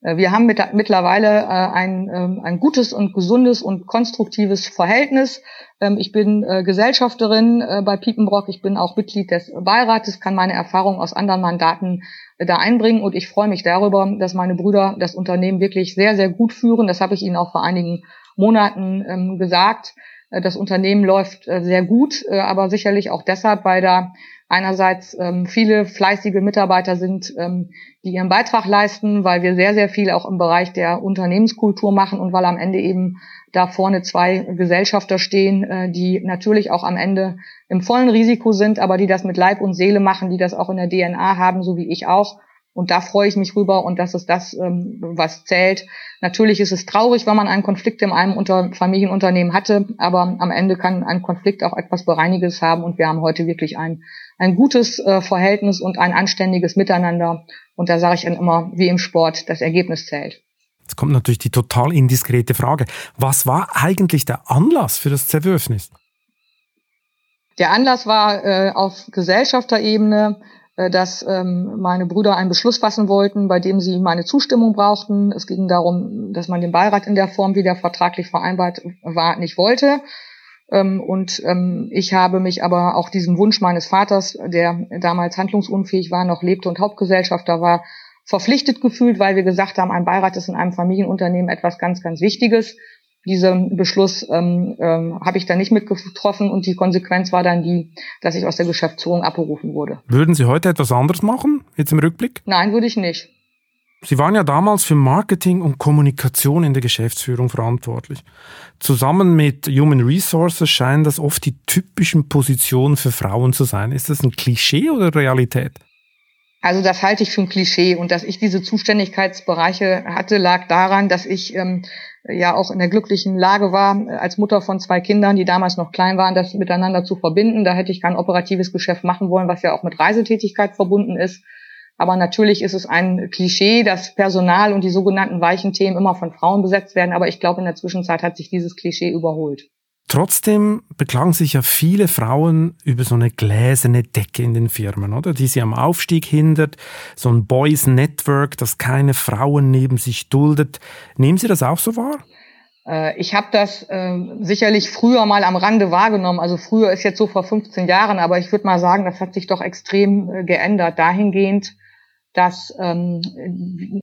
Äh, wir haben mit, mittlerweile äh, ein, ähm, ein gutes und gesundes und konstruktives Verhältnis. Ähm, ich bin äh, Gesellschafterin äh, bei Piepenbrock. Ich bin auch Mitglied des Beirates, kann meine Erfahrungen aus anderen Mandaten äh, da einbringen. Und ich freue mich darüber, dass meine Brüder das Unternehmen wirklich sehr, sehr gut führen. Das habe ich Ihnen auch vor einigen Monaten ähm, gesagt. Äh, das Unternehmen läuft äh, sehr gut, äh, aber sicherlich auch deshalb, weil da einerseits ähm, viele fleißige Mitarbeiter sind, ähm, die ihren Beitrag leisten, weil wir sehr, sehr viel auch im Bereich der Unternehmenskultur machen und weil am Ende eben da vorne zwei Gesellschafter stehen, die natürlich auch am Ende im vollen Risiko sind, aber die das mit Leib und Seele machen, die das auch in der DNA haben, so wie ich auch. Und da freue ich mich rüber und das ist das, ähm, was zählt. Natürlich ist es traurig, wenn man einen Konflikt in einem Unter Familienunternehmen hatte, aber am Ende kann ein Konflikt auch etwas Bereiniges haben und wir haben heute wirklich ein, ein gutes äh, Verhältnis und ein anständiges Miteinander. Und da sage ich dann immer, wie im Sport, das Ergebnis zählt. Jetzt kommt natürlich die total indiskrete Frage. Was war eigentlich der Anlass für das Zerwürfnis? Der Anlass war äh, auf Gesellschafterebene dass ähm, meine Brüder einen Beschluss fassen wollten, bei dem sie meine Zustimmung brauchten. Es ging darum, dass man den Beirat in der Form, wie der vertraglich vereinbart war, nicht wollte. Ähm, und ähm, ich habe mich aber auch diesem Wunsch meines Vaters, der damals handlungsunfähig war, noch lebte und Hauptgesellschafter war, verpflichtet gefühlt, weil wir gesagt haben, ein Beirat ist in einem Familienunternehmen etwas ganz, ganz Wichtiges diesen Beschluss ähm, ähm, habe ich dann nicht mitgetroffen und die Konsequenz war dann die, dass ich aus der Geschäftsführung abberufen wurde. Würden Sie heute etwas anderes machen, jetzt im Rückblick? Nein, würde ich nicht. Sie waren ja damals für Marketing und Kommunikation in der Geschäftsführung verantwortlich. Zusammen mit Human Resources scheinen das oft die typischen Positionen für Frauen zu sein. Ist das ein Klischee oder Realität? Also das halte ich für ein Klischee und dass ich diese Zuständigkeitsbereiche hatte, lag daran, dass ich ähm, ja auch in der glücklichen Lage war, als Mutter von zwei Kindern, die damals noch klein waren, das miteinander zu verbinden. Da hätte ich kein operatives Geschäft machen wollen, was ja auch mit Reisetätigkeit verbunden ist. Aber natürlich ist es ein Klischee, dass Personal und die sogenannten weichen Themen immer von Frauen besetzt werden. Aber ich glaube, in der Zwischenzeit hat sich dieses Klischee überholt. Trotzdem beklagen sich ja viele Frauen über so eine gläserne Decke in den Firmen, oder? Die sie am Aufstieg hindert, so ein Boys Network, das keine Frauen neben sich duldet. Nehmen Sie das auch so wahr? Äh, ich habe das äh, sicherlich früher mal am Rande wahrgenommen. Also früher ist jetzt so vor 15 Jahren, aber ich würde mal sagen, das hat sich doch extrem äh, geändert. Dahingehend, dass ähm,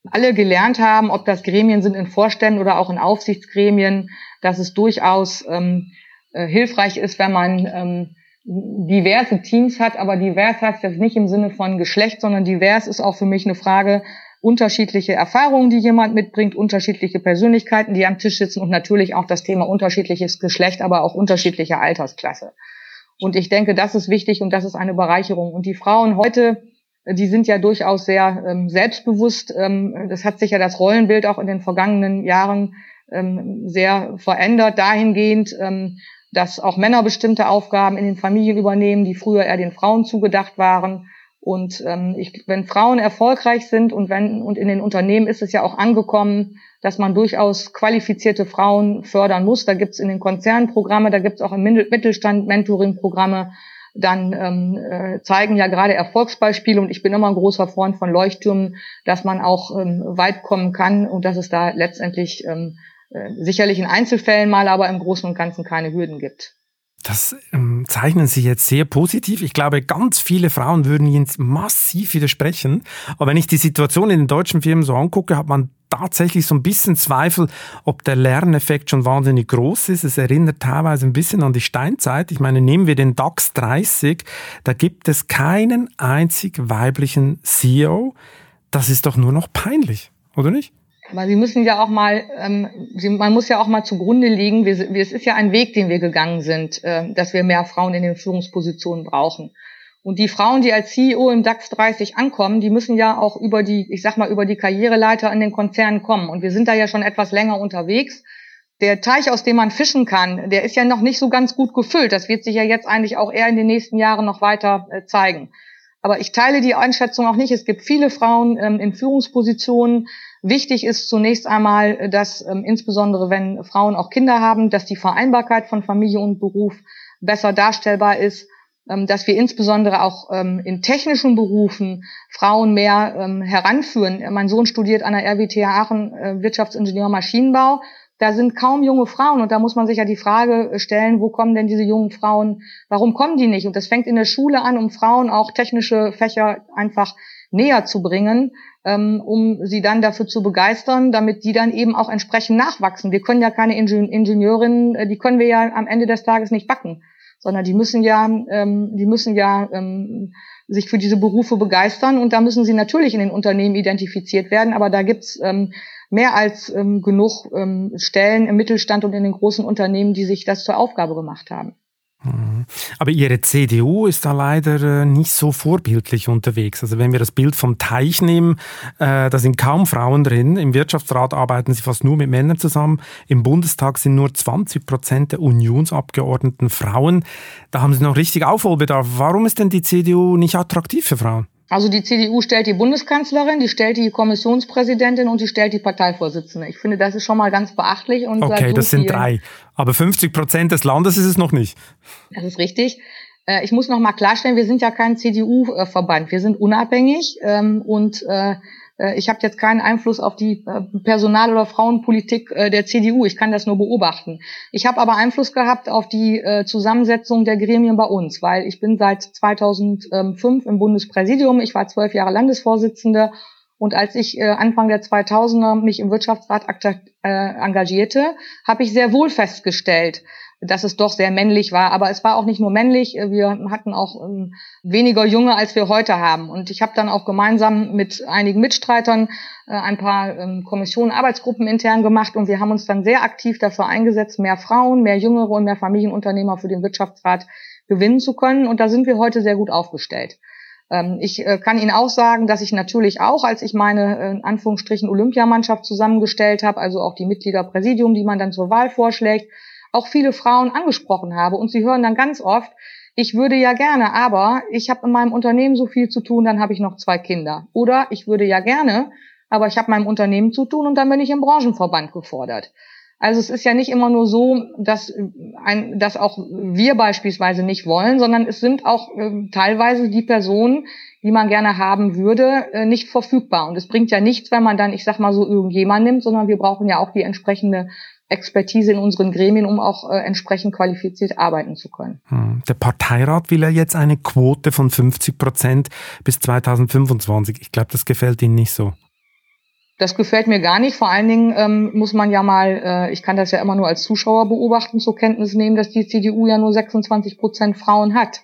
alle gelernt haben, ob das Gremien sind in Vorständen oder auch in Aufsichtsgremien, dass es durchaus ähm, äh, hilfreich ist, wenn man ähm, diverse Teams hat, aber divers heißt jetzt nicht im Sinne von Geschlecht, sondern divers ist auch für mich eine Frage unterschiedliche Erfahrungen, die jemand mitbringt, unterschiedliche Persönlichkeiten, die am Tisch sitzen und natürlich auch das Thema unterschiedliches Geschlecht, aber auch unterschiedliche Altersklasse. Und ich denke, das ist wichtig und das ist eine Bereicherung. Und die Frauen heute, die sind ja durchaus sehr ähm, selbstbewusst. Ähm, das hat sich ja das Rollenbild auch in den vergangenen Jahren ähm, sehr verändert, dahingehend, ähm, dass auch Männer bestimmte Aufgaben in den Familien übernehmen, die früher eher den Frauen zugedacht waren. Und ähm, ich, wenn Frauen erfolgreich sind und wenn und in den Unternehmen ist es ja auch angekommen, dass man durchaus qualifizierte Frauen fördern muss. Da gibt es in den Konzernen Programme, da gibt es auch im Mittelstand Mentoring-Programme. Dann ähm, äh, zeigen ja gerade Erfolgsbeispiele und ich bin immer ein großer Freund von Leuchttürmen, dass man auch ähm, weit kommen kann und dass es da letztendlich ähm, äh, sicherlich in Einzelfällen mal, aber im Großen und Ganzen keine Hürden gibt. Das ähm, zeichnen Sie jetzt sehr positiv. Ich glaube, ganz viele Frauen würden Ihnen massiv widersprechen. Aber wenn ich die Situation in den deutschen Firmen so angucke, hat man tatsächlich so ein bisschen Zweifel, ob der Lerneffekt schon wahnsinnig groß ist. Es erinnert teilweise ein bisschen an die Steinzeit. Ich meine, nehmen wir den DAX 30, da gibt es keinen einzig weiblichen CEO. Das ist doch nur noch peinlich, oder nicht? Aber Sie müssen ja auch mal, ähm, Sie, man muss ja auch mal zugrunde liegen, wir, wir, es ist ja ein Weg, den wir gegangen sind, äh, dass wir mehr Frauen in den Führungspositionen brauchen. Und die Frauen, die als CEO im DAX 30 ankommen, die müssen ja auch über die, ich sag mal, über die Karriereleiter in den Konzernen kommen. Und wir sind da ja schon etwas länger unterwegs. Der Teich, aus dem man fischen kann, der ist ja noch nicht so ganz gut gefüllt. Das wird sich ja jetzt eigentlich auch eher in den nächsten Jahren noch weiter äh, zeigen. Aber ich teile die Einschätzung auch nicht. Es gibt viele Frauen ähm, in Führungspositionen. Wichtig ist zunächst einmal, dass ähm, insbesondere wenn Frauen auch Kinder haben, dass die Vereinbarkeit von Familie und Beruf besser darstellbar ist, ähm, dass wir insbesondere auch ähm, in technischen Berufen Frauen mehr ähm, heranführen. Mein Sohn studiert an der RWTH Aachen äh, Wirtschaftsingenieur Maschinenbau. Da sind kaum junge Frauen und da muss man sich ja die Frage stellen, wo kommen denn diese jungen Frauen, warum kommen die nicht? Und das fängt in der Schule an, um Frauen auch technische Fächer einfach näher zu bringen ähm, um sie dann dafür zu begeistern, damit die dann eben auch entsprechend nachwachsen. Wir können ja keine Ingenieurinnen, äh, die können wir ja am Ende des Tages nicht backen, sondern die müssen ja, ähm, die müssen ja ähm, sich für diese Berufe begeistern und da müssen sie natürlich in den Unternehmen identifiziert werden, aber da gibt's ähm, mehr als ähm, genug ähm, Stellen im Mittelstand und in den großen Unternehmen, die sich das zur Aufgabe gemacht haben. Mhm. Aber Ihre CDU ist da leider äh, nicht so vorbildlich unterwegs. Also wenn wir das Bild vom Teich nehmen, äh, da sind kaum Frauen drin. Im Wirtschaftsrat arbeiten sie fast nur mit Männern zusammen. Im Bundestag sind nur 20 Prozent der Unionsabgeordneten Frauen. Da haben Sie noch richtig Aufholbedarf. Warum ist denn die CDU nicht attraktiv für Frauen? Also die CDU stellt die Bundeskanzlerin, die stellt die Kommissionspräsidentin und die stellt die Parteivorsitzende. Ich finde, das ist schon mal ganz beachtlich. Und okay, das sind drei. Aber 50 Prozent des Landes ist es noch nicht. Das ist richtig. Äh, ich muss noch mal klarstellen, wir sind ja kein CDU-Verband. Wir sind unabhängig ähm, und äh, äh, ich habe jetzt keinen Einfluss auf die äh, Personal- oder Frauenpolitik äh, der CDU. Ich kann das nur beobachten. Ich habe aber Einfluss gehabt auf die Zusammensetzung der Gremien bei uns, weil ich bin seit 2005 im Bundespräsidium. Ich war zwölf Jahre Landesvorsitzende und als ich Anfang der 2000er mich im Wirtschaftsrat engagierte, habe ich sehr wohl festgestellt, dass es doch sehr männlich war. Aber es war auch nicht nur männlich, wir hatten auch ähm, weniger Junge, als wir heute haben. Und ich habe dann auch gemeinsam mit einigen Mitstreitern äh, ein paar ähm, Kommissionen, Arbeitsgruppen intern gemacht und wir haben uns dann sehr aktiv dafür eingesetzt, mehr Frauen, mehr Jüngere und mehr Familienunternehmer für den Wirtschaftsrat gewinnen zu können. Und da sind wir heute sehr gut aufgestellt. Ähm, ich äh, kann Ihnen auch sagen, dass ich natürlich auch, als ich meine äh, in Anführungsstrichen Olympiamannschaft zusammengestellt habe, also auch die Mitgliederpräsidium, die man dann zur Wahl vorschlägt, auch viele Frauen angesprochen habe. Und sie hören dann ganz oft, ich würde ja gerne, aber ich habe in meinem Unternehmen so viel zu tun, dann habe ich noch zwei Kinder. Oder ich würde ja gerne, aber ich habe meinem Unternehmen zu tun und dann bin ich im Branchenverband gefordert. Also es ist ja nicht immer nur so, dass, ein, dass auch wir beispielsweise nicht wollen, sondern es sind auch äh, teilweise die Personen, die man gerne haben würde, äh, nicht verfügbar. Und es bringt ja nichts, wenn man dann, ich sag mal so, irgendjemand nimmt, sondern wir brauchen ja auch die entsprechende Expertise in unseren Gremien, um auch äh, entsprechend qualifiziert arbeiten zu können. Hm. Der Parteirat will ja jetzt eine Quote von 50 Prozent bis 2025. Ich glaube, das gefällt Ihnen nicht so. Das gefällt mir gar nicht. Vor allen Dingen ähm, muss man ja mal, äh, ich kann das ja immer nur als Zuschauer beobachten, zur Kenntnis nehmen, dass die CDU ja nur 26 Prozent Frauen hat.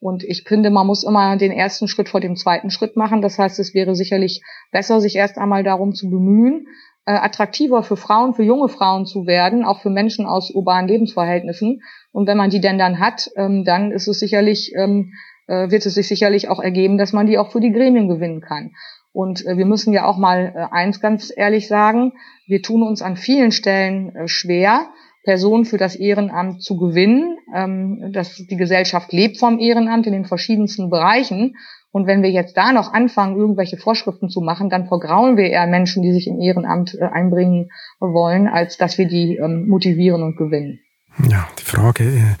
Und ich finde, man muss immer den ersten Schritt vor dem zweiten Schritt machen. Das heißt, es wäre sicherlich besser, sich erst einmal darum zu bemühen, äh, attraktiver für Frauen, für junge Frauen zu werden, auch für Menschen aus urbanen Lebensverhältnissen. Und wenn man die denn dann hat, ähm, dann ist es sicherlich, ähm, äh, wird es sich sicherlich auch ergeben, dass man die auch für die Gremien gewinnen kann. Und äh, wir müssen ja auch mal eins ganz ehrlich sagen, wir tun uns an vielen Stellen schwer, Personen für das Ehrenamt zu gewinnen. Ähm, dass die Gesellschaft lebt vom Ehrenamt in den verschiedensten Bereichen. Und wenn wir jetzt da noch anfangen, irgendwelche Vorschriften zu machen, dann vergrauen wir eher Menschen, die sich im Ehrenamt äh, einbringen wollen, als dass wir die ähm, motivieren und gewinnen. Ja, die Frage äh,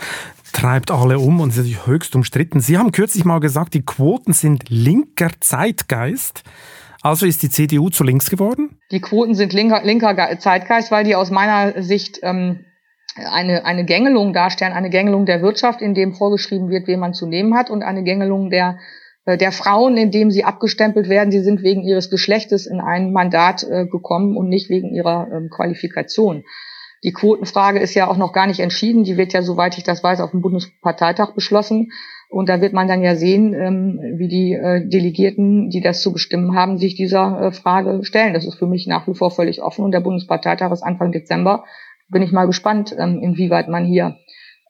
treibt alle um und ist höchst umstritten. Sie haben kürzlich mal gesagt, die Quoten sind linker Zeitgeist. Also ist die CDU zu links geworden? Die Quoten sind linker, linker Zeitgeist, weil die aus meiner Sicht ähm, eine, eine Gängelung darstellen, eine Gängelung der Wirtschaft, in dem vorgeschrieben wird, wen man zu nehmen hat, und eine Gängelung der der Frauen, indem sie abgestempelt werden, sie sind wegen ihres Geschlechtes in ein Mandat äh, gekommen und nicht wegen ihrer ähm, Qualifikation. Die Quotenfrage ist ja auch noch gar nicht entschieden. Die wird ja, soweit ich das weiß, auf dem Bundesparteitag beschlossen. Und da wird man dann ja sehen, ähm, wie die äh, Delegierten, die das zu bestimmen haben, sich dieser äh, Frage stellen. Das ist für mich nach wie vor völlig offen. Und der Bundesparteitag ist Anfang Dezember. Bin ich mal gespannt, ähm, inwieweit man hier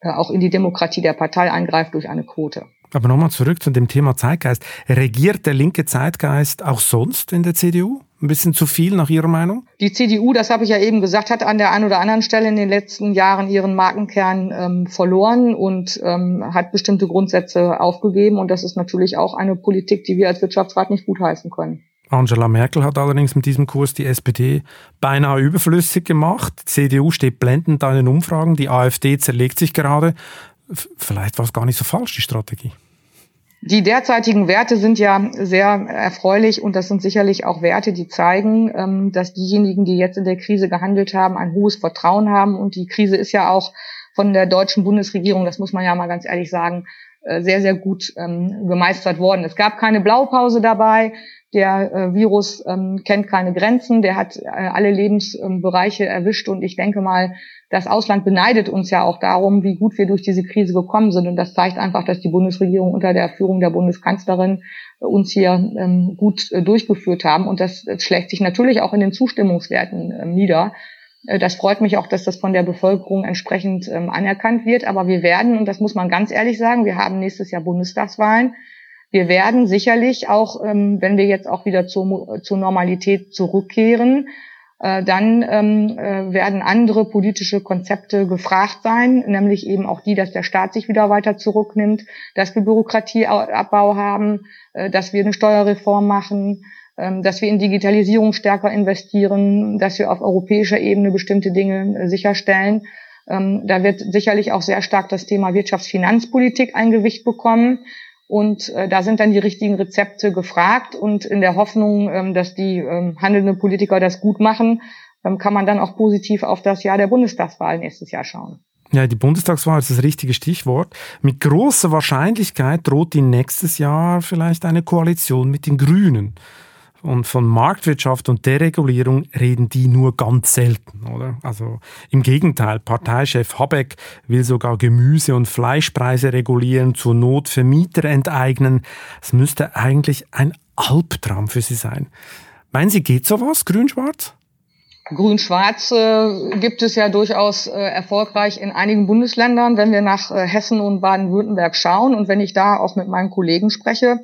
äh, auch in die Demokratie der Partei eingreift durch eine Quote. Aber nochmal zurück zu dem Thema Zeitgeist. Regiert der linke Zeitgeist auch sonst in der CDU? Ein bisschen zu viel nach Ihrer Meinung? Die CDU, das habe ich ja eben gesagt, hat an der einen oder anderen Stelle in den letzten Jahren ihren Markenkern ähm, verloren und ähm, hat bestimmte Grundsätze aufgegeben. Und das ist natürlich auch eine Politik, die wir als Wirtschaftsrat nicht gutheißen können. Angela Merkel hat allerdings mit diesem Kurs die SPD beinahe überflüssig gemacht. Die CDU steht blendend an den Umfragen, die AfD zerlegt sich gerade vielleicht war es gar nicht so falsch, die Strategie. Die derzeitigen Werte sind ja sehr erfreulich und das sind sicherlich auch Werte, die zeigen, ähm, dass diejenigen, die jetzt in der Krise gehandelt haben, ein hohes Vertrauen haben. Und die Krise ist ja auch von der deutschen Bundesregierung, das muss man ja mal ganz ehrlich sagen, sehr, sehr gut ähm, gemeistert worden. Es gab keine Blaupause dabei. Der äh, Virus ähm, kennt keine Grenzen, der hat äh, alle Lebensbereiche erwischt und ich denke mal, das Ausland beneidet uns ja auch darum, wie gut wir durch diese Krise gekommen sind. Und das zeigt einfach, dass die Bundesregierung unter der Führung der Bundeskanzlerin äh, uns hier ähm, gut äh, durchgeführt haben. Und das äh, schlägt sich natürlich auch in den Zustimmungswerten äh, nieder. Äh, das freut mich auch, dass das von der Bevölkerung entsprechend ähm, anerkannt wird. Aber wir werden, und das muss man ganz ehrlich sagen, wir haben nächstes Jahr Bundestagswahlen. Wir werden sicherlich auch, ähm, wenn wir jetzt auch wieder zur, zur Normalität zurückkehren, äh, dann ähm, äh, werden andere politische Konzepte gefragt sein, nämlich eben auch die, dass der Staat sich wieder weiter zurücknimmt, dass wir Bürokratieabbau haben, äh, dass wir eine Steuerreform machen, dass wir in Digitalisierung stärker investieren, dass wir auf europäischer Ebene bestimmte Dinge äh, sicherstellen. Ähm, da wird sicherlich auch sehr stark das Thema Wirtschaftsfinanzpolitik ein Gewicht bekommen. Und äh, da sind dann die richtigen Rezepte gefragt und in der Hoffnung, ähm, dass die ähm, handelnden Politiker das gut machen, ähm, kann man dann auch positiv auf das Jahr der Bundestagswahl nächstes Jahr schauen. Ja, die Bundestagswahl ist das richtige Stichwort. Mit großer Wahrscheinlichkeit droht die nächstes Jahr vielleicht eine Koalition mit den Grünen. Und von Marktwirtschaft und Deregulierung reden die nur ganz selten, oder? Also im Gegenteil, Parteichef Habeck will sogar Gemüse- und Fleischpreise regulieren, zur Not Vermieter enteignen. Es müsste eigentlich ein Albtraum für sie sein. Meinen Sie, geht sowas, grün-schwarz? Grün-Schwarz äh, gibt es ja durchaus äh, erfolgreich in einigen Bundesländern, wenn wir nach äh, Hessen und Baden-Württemberg schauen und wenn ich da auch mit meinen Kollegen spreche,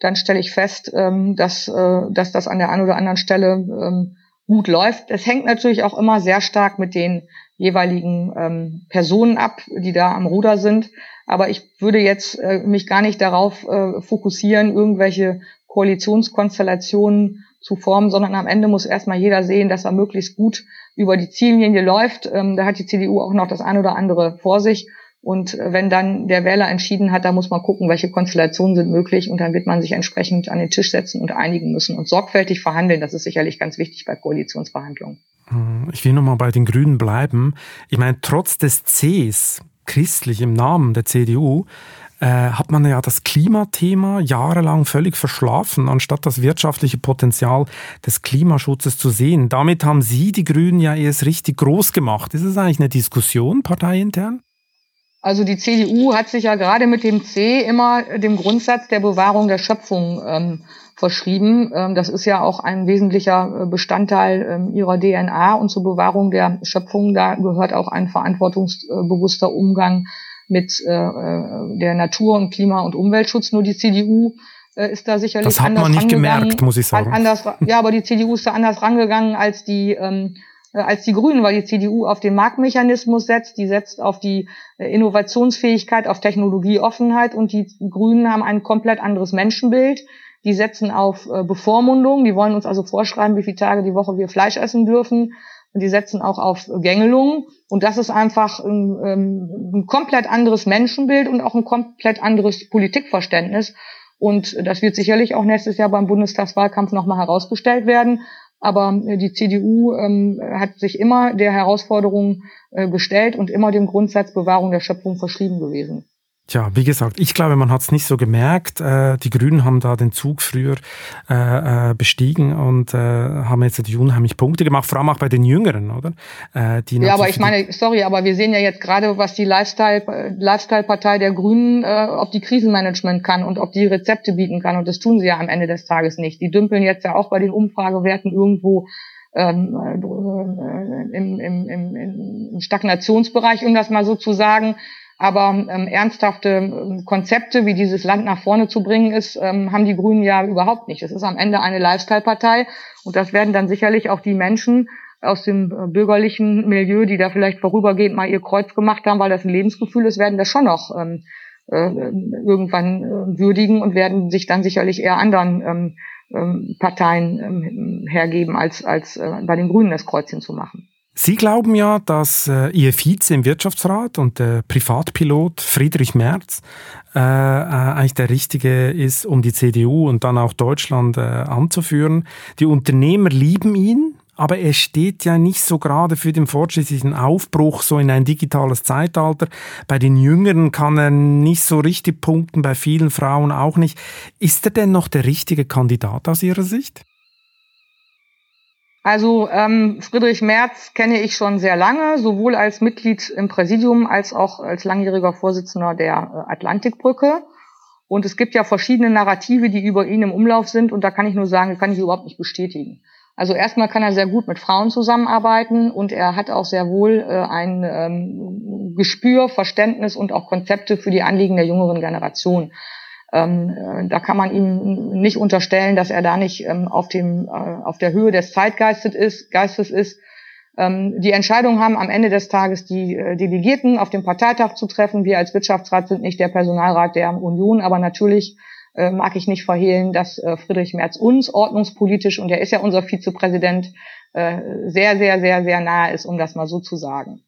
dann stelle ich fest, ähm, dass, äh, dass das an der einen oder anderen Stelle ähm, gut läuft. Es hängt natürlich auch immer sehr stark mit den jeweiligen ähm, Personen ab, die da am Ruder sind. Aber ich würde jetzt äh, mich gar nicht darauf äh, fokussieren, irgendwelche Koalitionskonstellationen zu formen, sondern am Ende muss erstmal jeder sehen, dass er möglichst gut über die Ziellinie läuft. Ähm, da hat die CDU auch noch das ein oder andere vor sich. Und äh, wenn dann der Wähler entschieden hat, da muss man gucken, welche Konstellationen sind möglich und dann wird man sich entsprechend an den Tisch setzen und einigen müssen und sorgfältig verhandeln. Das ist sicherlich ganz wichtig bei Koalitionsverhandlungen. Hm, ich will nochmal bei den Grünen bleiben. Ich meine, trotz des Cs, christlich im Namen der CDU, äh, hat man ja das Klimathema jahrelang völlig verschlafen, anstatt das wirtschaftliche Potenzial des Klimaschutzes zu sehen. Damit haben Sie, die Grünen, ja erst richtig groß gemacht. Ist es eigentlich eine Diskussion parteiintern? Also die CDU hat sich ja gerade mit dem C immer dem Grundsatz der Bewahrung der Schöpfung ähm, verschrieben. Ähm, das ist ja auch ein wesentlicher äh, Bestandteil ähm, ihrer DNA und zur Bewahrung der Schöpfung, da gehört auch ein verantwortungsbewusster Umgang mit äh, äh, der Natur- und Klima- und Umweltschutz. Nur die CDU ist da sicherlich das hat anders man nicht gemerkt, muss ich sagen. Anders, ja, aber die CDU ist da anders rangegangen als die ähm, als die Grünen, weil die CDU auf den Marktmechanismus setzt, die setzt auf die Innovationsfähigkeit, auf Technologieoffenheit und die Grünen haben ein komplett anderes Menschenbild. Die setzen auf äh, Bevormundung, die wollen uns also vorschreiben, wie viele Tage die Woche wir Fleisch essen dürfen. Und die setzen auch auf Gängelung. Und das ist einfach ein, ähm, ein komplett anderes Menschenbild und auch ein komplett anderes Politikverständnis. Und das wird sicherlich auch nächstes Jahr beim Bundestagswahlkampf nochmal herausgestellt werden. Aber äh, die CDU ähm, hat sich immer der Herausforderung äh, gestellt und immer dem Grundsatz Bewahrung der Schöpfung verschrieben gewesen. Tja, wie gesagt, ich glaube, man hat es nicht so gemerkt. Äh, die Grünen haben da den Zug früher äh, äh, bestiegen und äh, haben jetzt natürlich unheimlich Punkte gemacht, vor allem auch bei den Jüngeren, oder? Äh, ja, aber ich meine, sorry, aber wir sehen ja jetzt gerade, was die Lifestyle, Lifestyle-Partei der Grünen, äh, ob die Krisenmanagement kann und ob die Rezepte bieten kann. Und das tun sie ja am Ende des Tages nicht. Die dümpeln jetzt ja auch bei den Umfragewerten irgendwo ähm, äh, im, im, im, im Stagnationsbereich, um das mal so zu sagen. Aber ähm, ernsthafte ähm, Konzepte, wie dieses Land nach vorne zu bringen ist, ähm, haben die Grünen ja überhaupt nicht. Es ist am Ende eine Lifestyle-Partei und das werden dann sicherlich auch die Menschen aus dem äh, bürgerlichen Milieu, die da vielleicht vorübergehend mal ihr Kreuz gemacht haben, weil das ein Lebensgefühl ist, werden das schon noch ähm, äh, irgendwann äh, würdigen und werden sich dann sicherlich eher anderen ähm, ähm, Parteien ähm, hergeben, als, als äh, bei den Grünen das Kreuzchen zu machen. Sie glauben ja, dass äh, Ihr Vize im Wirtschaftsrat und der Privatpilot Friedrich Merz äh, äh, eigentlich der Richtige ist, um die CDU und dann auch Deutschland äh, anzuführen. Die Unternehmer lieben ihn, aber er steht ja nicht so gerade für den fortschrittlichen Aufbruch so in ein digitales Zeitalter. Bei den Jüngeren kann er nicht so richtig punkten, bei vielen Frauen auch nicht. Ist er denn noch der richtige Kandidat aus Ihrer Sicht? Also ähm, Friedrich Merz kenne ich schon sehr lange, sowohl als Mitglied im Präsidium als auch als langjähriger Vorsitzender der äh, Atlantikbrücke. Und es gibt ja verschiedene Narrative, die über ihn im Umlauf sind. Und da kann ich nur sagen, kann ich überhaupt nicht bestätigen. Also erstmal kann er sehr gut mit Frauen zusammenarbeiten und er hat auch sehr wohl äh, ein ähm, Gespür, Verständnis und auch Konzepte für die Anliegen der jüngeren Generation. Ähm, äh, da kann man ihm nicht unterstellen, dass er da nicht ähm, auf, dem, äh, auf der Höhe des Zeitgeistes ist. Geistes ist. Ähm, die Entscheidung haben am Ende des Tages die äh, Delegierten auf dem Parteitag zu treffen. Wir als Wirtschaftsrat sind nicht der Personalrat der Union, aber natürlich äh, mag ich nicht verhehlen, dass äh, Friedrich Merz uns ordnungspolitisch, und er ist ja unser Vizepräsident, äh, sehr, sehr, sehr, sehr nahe ist, um das mal so zu sagen.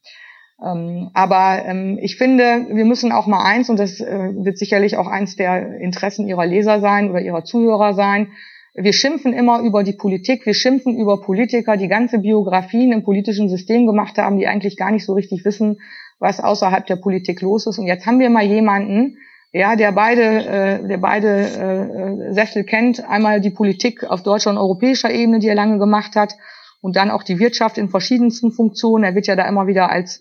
Ähm, aber ähm, ich finde, wir müssen auch mal eins, und das äh, wird sicherlich auch eins der Interessen Ihrer Leser sein oder Ihrer Zuhörer sein, wir schimpfen immer über die Politik, wir schimpfen über Politiker, die ganze Biografien im politischen System gemacht haben, die eigentlich gar nicht so richtig wissen, was außerhalb der Politik los ist. Und jetzt haben wir mal jemanden, ja, der beide, äh, der beide äh, Sessel kennt, einmal die Politik auf deutscher und europäischer Ebene, die er lange gemacht hat, und dann auch die Wirtschaft in verschiedensten Funktionen. Er wird ja da immer wieder als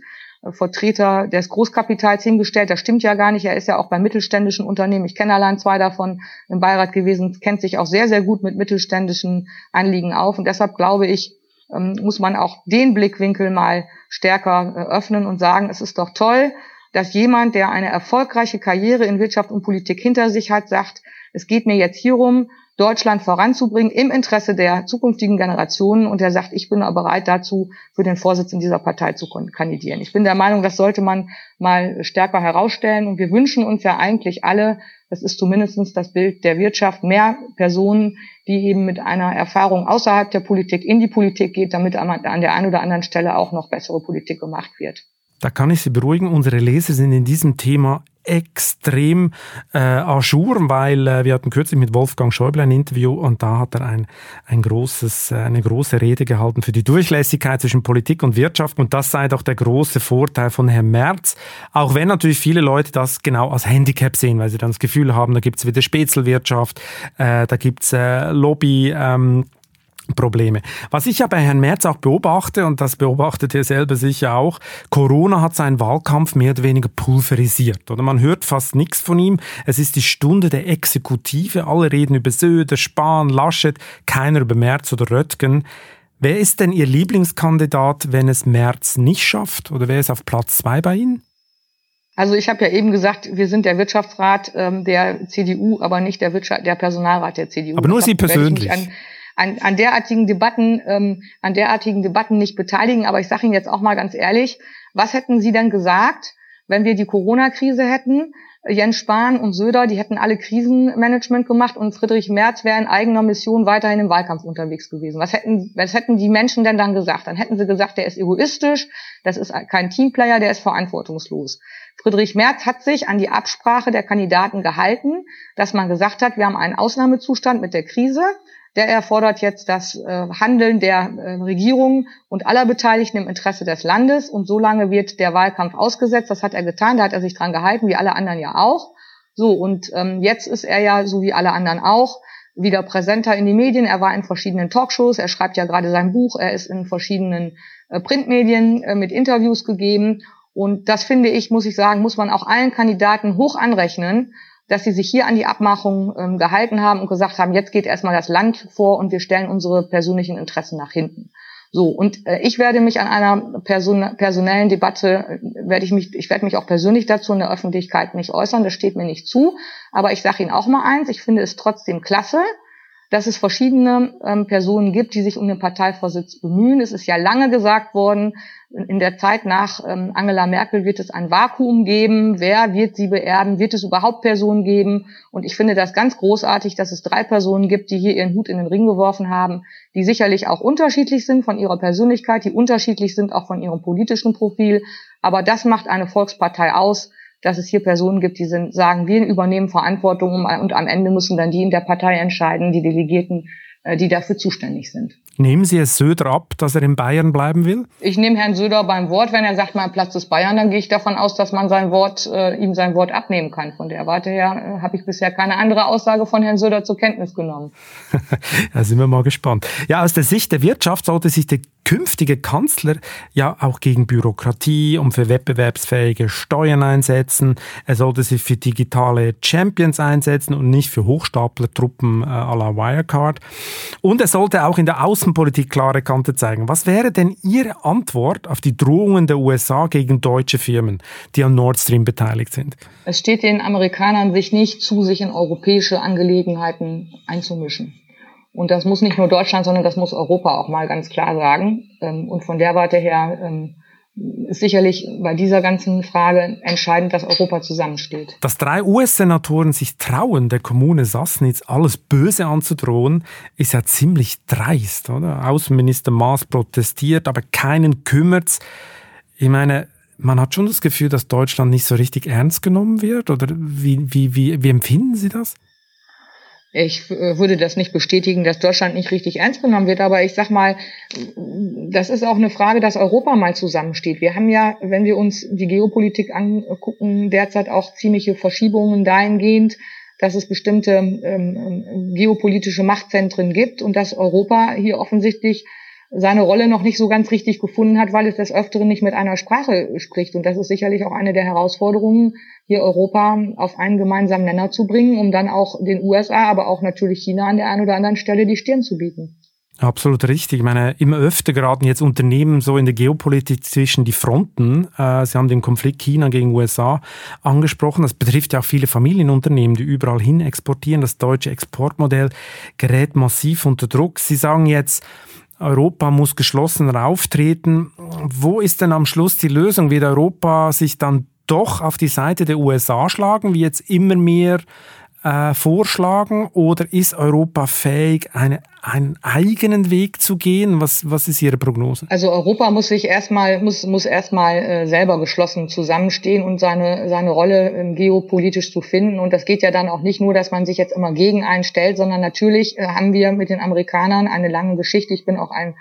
Vertreter des Großkapitals hingestellt. Das stimmt ja gar nicht. Er ist ja auch bei mittelständischen Unternehmen. Ich kenne allein zwei davon im Beirat gewesen, kennt sich auch sehr, sehr gut mit mittelständischen Anliegen auf. Und deshalb glaube ich, ähm, muss man auch den Blickwinkel mal stärker äh, öffnen und sagen, es ist doch toll, dass jemand, der eine erfolgreiche Karriere in Wirtschaft und Politik hinter sich hat, sagt, es geht mir jetzt hierum, Deutschland voranzubringen im Interesse der zukünftigen Generationen. Und er sagt, ich bin bereit dazu, für den Vorsitz in dieser Partei zu kandidieren. Ich bin der Meinung, das sollte man mal stärker herausstellen. Und wir wünschen uns ja eigentlich alle, das ist zumindestens das Bild der Wirtschaft, mehr Personen, die eben mit einer Erfahrung außerhalb der Politik in die Politik geht, damit an der einen oder anderen Stelle auch noch bessere Politik gemacht wird. Da kann ich Sie beruhigen, unsere Leser sind in diesem Thema extrem äh, ajour, weil äh, wir hatten kürzlich mit Wolfgang Schäuble ein Interview und da hat er ein, ein großes, äh, eine große Rede gehalten für die Durchlässigkeit zwischen Politik und Wirtschaft. Und das sei doch der große Vorteil von Herrn Merz, auch wenn natürlich viele Leute das genau als Handicap sehen, weil sie dann das Gefühl haben, da gibt's wieder Spätzelwirtschaft, äh, da gibt's äh, Lobby, ähm, Probleme. Was ich ja bei Herrn Merz auch beobachte, und das beobachtet er selber sicher auch, Corona hat seinen Wahlkampf mehr oder weniger pulverisiert. Oder man hört fast nichts von ihm. Es ist die Stunde der Exekutive. Alle reden über Söder, Spahn, Laschet, keiner über Merz oder Röttgen. Wer ist denn Ihr Lieblingskandidat, wenn es Merz nicht schafft? Oder wer ist auf Platz zwei bei Ihnen? Also ich habe ja eben gesagt, wir sind der Wirtschaftsrat ähm, der CDU, aber nicht der, Wirtschaft, der Personalrat der CDU. Aber nur Sie persönlich an, an derartigen Debatten, ähm, an derartigen Debatten nicht beteiligen. Aber ich sage Ihnen jetzt auch mal ganz ehrlich, was hätten Sie denn gesagt, wenn wir die Corona-Krise hätten? Jens Spahn und Söder, die hätten alle Krisenmanagement gemacht und Friedrich Merz wäre in eigener Mission weiterhin im Wahlkampf unterwegs gewesen. Was hätten, was hätten die Menschen denn dann gesagt? Dann hätten sie gesagt, der ist egoistisch, das ist kein Teamplayer, der ist verantwortungslos. Friedrich Merz hat sich an die Absprache der Kandidaten gehalten, dass man gesagt hat, wir haben einen Ausnahmezustand mit der Krise der erfordert jetzt das äh, Handeln der äh, Regierung und aller Beteiligten im Interesse des Landes. Und so lange wird der Wahlkampf ausgesetzt. Das hat er getan. Da hat er sich dran gehalten, wie alle anderen ja auch. So, und ähm, jetzt ist er ja, so wie alle anderen auch, wieder präsenter in die Medien. Er war in verschiedenen Talkshows. Er schreibt ja gerade sein Buch. Er ist in verschiedenen äh, Printmedien äh, mit Interviews gegeben. Und das finde ich, muss ich sagen, muss man auch allen Kandidaten hoch anrechnen, dass sie sich hier an die Abmachung ähm, gehalten haben und gesagt haben, jetzt geht erstmal das Land vor und wir stellen unsere persönlichen Interessen nach hinten. So, und äh, ich werde mich an einer Person, personellen Debatte, äh, werde ich mich, ich werde mich auch persönlich dazu in der Öffentlichkeit nicht äußern, das steht mir nicht zu. Aber ich sage Ihnen auch mal eins, ich finde es trotzdem klasse, dass es verschiedene ähm, Personen gibt, die sich um den Parteivorsitz bemühen. Es ist ja lange gesagt worden, in der Zeit nach ähm, Angela Merkel wird es ein Vakuum geben. Wer wird sie beerben? Wird es überhaupt Personen geben? Und ich finde das ganz großartig, dass es drei Personen gibt, die hier ihren Hut in den Ring geworfen haben, die sicherlich auch unterschiedlich sind von ihrer Persönlichkeit, die unterschiedlich sind auch von ihrem politischen Profil. Aber das macht eine Volkspartei aus, dass es hier Personen gibt, die sind, sagen, wir übernehmen Verantwortung und am Ende müssen dann die in der Partei entscheiden, die Delegierten, äh, die dafür zuständig sind. Nehmen Sie es Söder ab, dass er in Bayern bleiben will? Ich nehme Herrn Söder beim Wort. Wenn er sagt, mein Platz ist Bayern, dann gehe ich davon aus, dass man sein Wort, äh, ihm sein Wort abnehmen kann. Von der Warte her äh, habe ich bisher keine andere Aussage von Herrn Söder zur Kenntnis genommen. da sind wir mal gespannt. Ja, aus der Sicht der Wirtschaft sollte sich der künftige Kanzler ja auch gegen Bürokratie und für wettbewerbsfähige Steuern einsetzen. Er sollte sich für digitale Champions einsetzen und nicht für Hochstaplertruppen äh, à la Wirecard. Und er sollte auch in der Außenpolitik klare Kante zeigen. Was wäre denn Ihre Antwort auf die Drohungen der USA gegen deutsche Firmen, die an Nord Stream beteiligt sind? Es steht den Amerikanern sich nicht zu, sich in europäische Angelegenheiten einzumischen. Und das muss nicht nur Deutschland, sondern das muss Europa auch mal ganz klar sagen. Ähm, und von der Warte her ähm, ist sicherlich bei dieser ganzen Frage entscheidend, dass Europa zusammensteht. Dass drei US-Senatoren sich trauen, der Kommune Sassnitz alles Böse anzudrohen, ist ja ziemlich dreist, oder? Außenminister Maas protestiert, aber keinen kümmert's. Ich meine, man hat schon das Gefühl, dass Deutschland nicht so richtig ernst genommen wird, oder wie, wie, wie, wie empfinden Sie das? Ich äh, würde das nicht bestätigen, dass Deutschland nicht richtig ernst genommen wird, aber ich sag mal, das ist auch eine Frage, dass Europa mal zusammensteht. Wir haben ja, wenn wir uns die Geopolitik angucken, derzeit auch ziemliche Verschiebungen dahingehend, dass es bestimmte ähm, ähm geopolitische Machtzentren gibt und dass Europa hier offensichtlich seine Rolle noch nicht so ganz richtig gefunden hat, weil es des Öfteren nicht mit einer Sprache spricht. Und das ist sicherlich auch eine der Herausforderungen, hier Europa auf einen gemeinsamen Nenner zu bringen, um dann auch den USA, aber auch natürlich China an der einen oder anderen Stelle die Stirn zu bieten. Absolut richtig. Ich meine, immer öfter geraten jetzt Unternehmen so in der Geopolitik zwischen die Fronten. Äh, Sie haben den Konflikt China gegen USA angesprochen. Das betrifft ja auch viele Familienunternehmen, die überall hin exportieren. Das deutsche Exportmodell gerät massiv unter Druck. Sie sagen jetzt, Europa muss geschlossener auftreten. Wo ist denn am Schluss die Lösung? Wird Europa sich dann doch auf die Seite der USA schlagen, wie jetzt immer mehr äh, vorschlagen oder ist Europa fähig, eine, einen eigenen Weg zu gehen? Was, was ist Ihre Prognose? Also Europa muss sich erstmal, muss, muss erstmal äh, selber geschlossen zusammenstehen und seine, seine Rolle äh, geopolitisch zu finden. Und das geht ja dann auch nicht nur, dass man sich jetzt immer gegen einen stellt, sondern natürlich äh, haben wir mit den Amerikanern eine lange Geschichte. Ich bin auch ein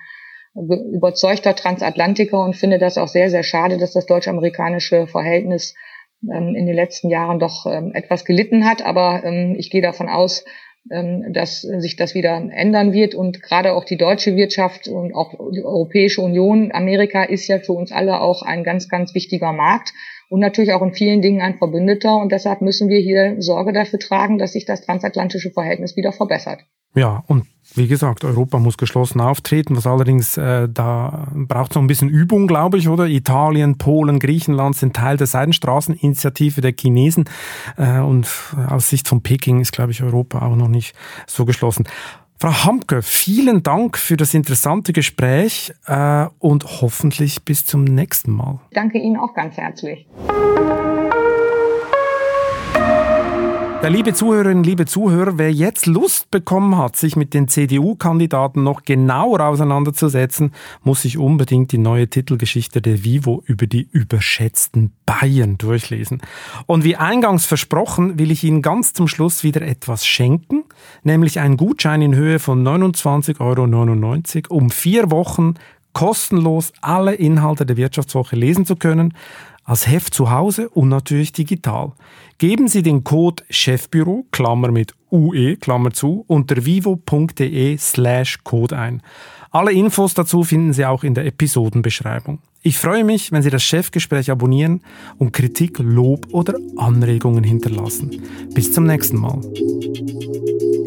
überzeugter Transatlantiker und finde das auch sehr, sehr schade, dass das deutsch-amerikanische Verhältnis in den letzten Jahren doch ähm, etwas gelitten hat. Aber ähm, ich gehe davon aus, dass sich das wieder ändern wird. Und gerade auch die deutsche Wirtschaft und auch die Europäische Union, Amerika ist ja für uns alle auch ein ganz, ganz wichtiger Markt und natürlich auch in vielen Dingen ein Verbündeter. Und deshalb müssen wir hier Sorge dafür tragen, dass sich das transatlantische Verhältnis wieder verbessert. Ja, und wie gesagt, Europa muss geschlossen auftreten, was allerdings, äh, da braucht noch ein bisschen Übung, glaube ich, oder? Italien, Polen, Griechenland sind Teil der Seidenstraßeninitiative der Chinesen äh, und aus Sicht von Peking ist, glaube ich, Europa auch noch nicht so geschlossen. Frau Hamke, vielen Dank für das interessante Gespräch äh, und hoffentlich bis zum nächsten Mal. Danke Ihnen auch ganz herzlich. Ja, liebe Zuhörerinnen, liebe Zuhörer, wer jetzt Lust bekommen hat, sich mit den CDU-Kandidaten noch genauer auseinanderzusetzen, muss sich unbedingt die neue Titelgeschichte der Vivo über die überschätzten Bayern durchlesen. Und wie eingangs versprochen, will ich Ihnen ganz zum Schluss wieder etwas schenken, nämlich einen Gutschein in Höhe von 29,99 Euro, um vier Wochen kostenlos alle Inhalte der Wirtschaftswoche lesen zu können als Heft zu Hause und natürlich digital. Geben Sie den Code Chefbüro, Klammer mit UE, Klammer zu, unter vivo.de slash Code ein. Alle Infos dazu finden Sie auch in der Episodenbeschreibung. Ich freue mich, wenn Sie das Chefgespräch abonnieren und Kritik, Lob oder Anregungen hinterlassen. Bis zum nächsten Mal.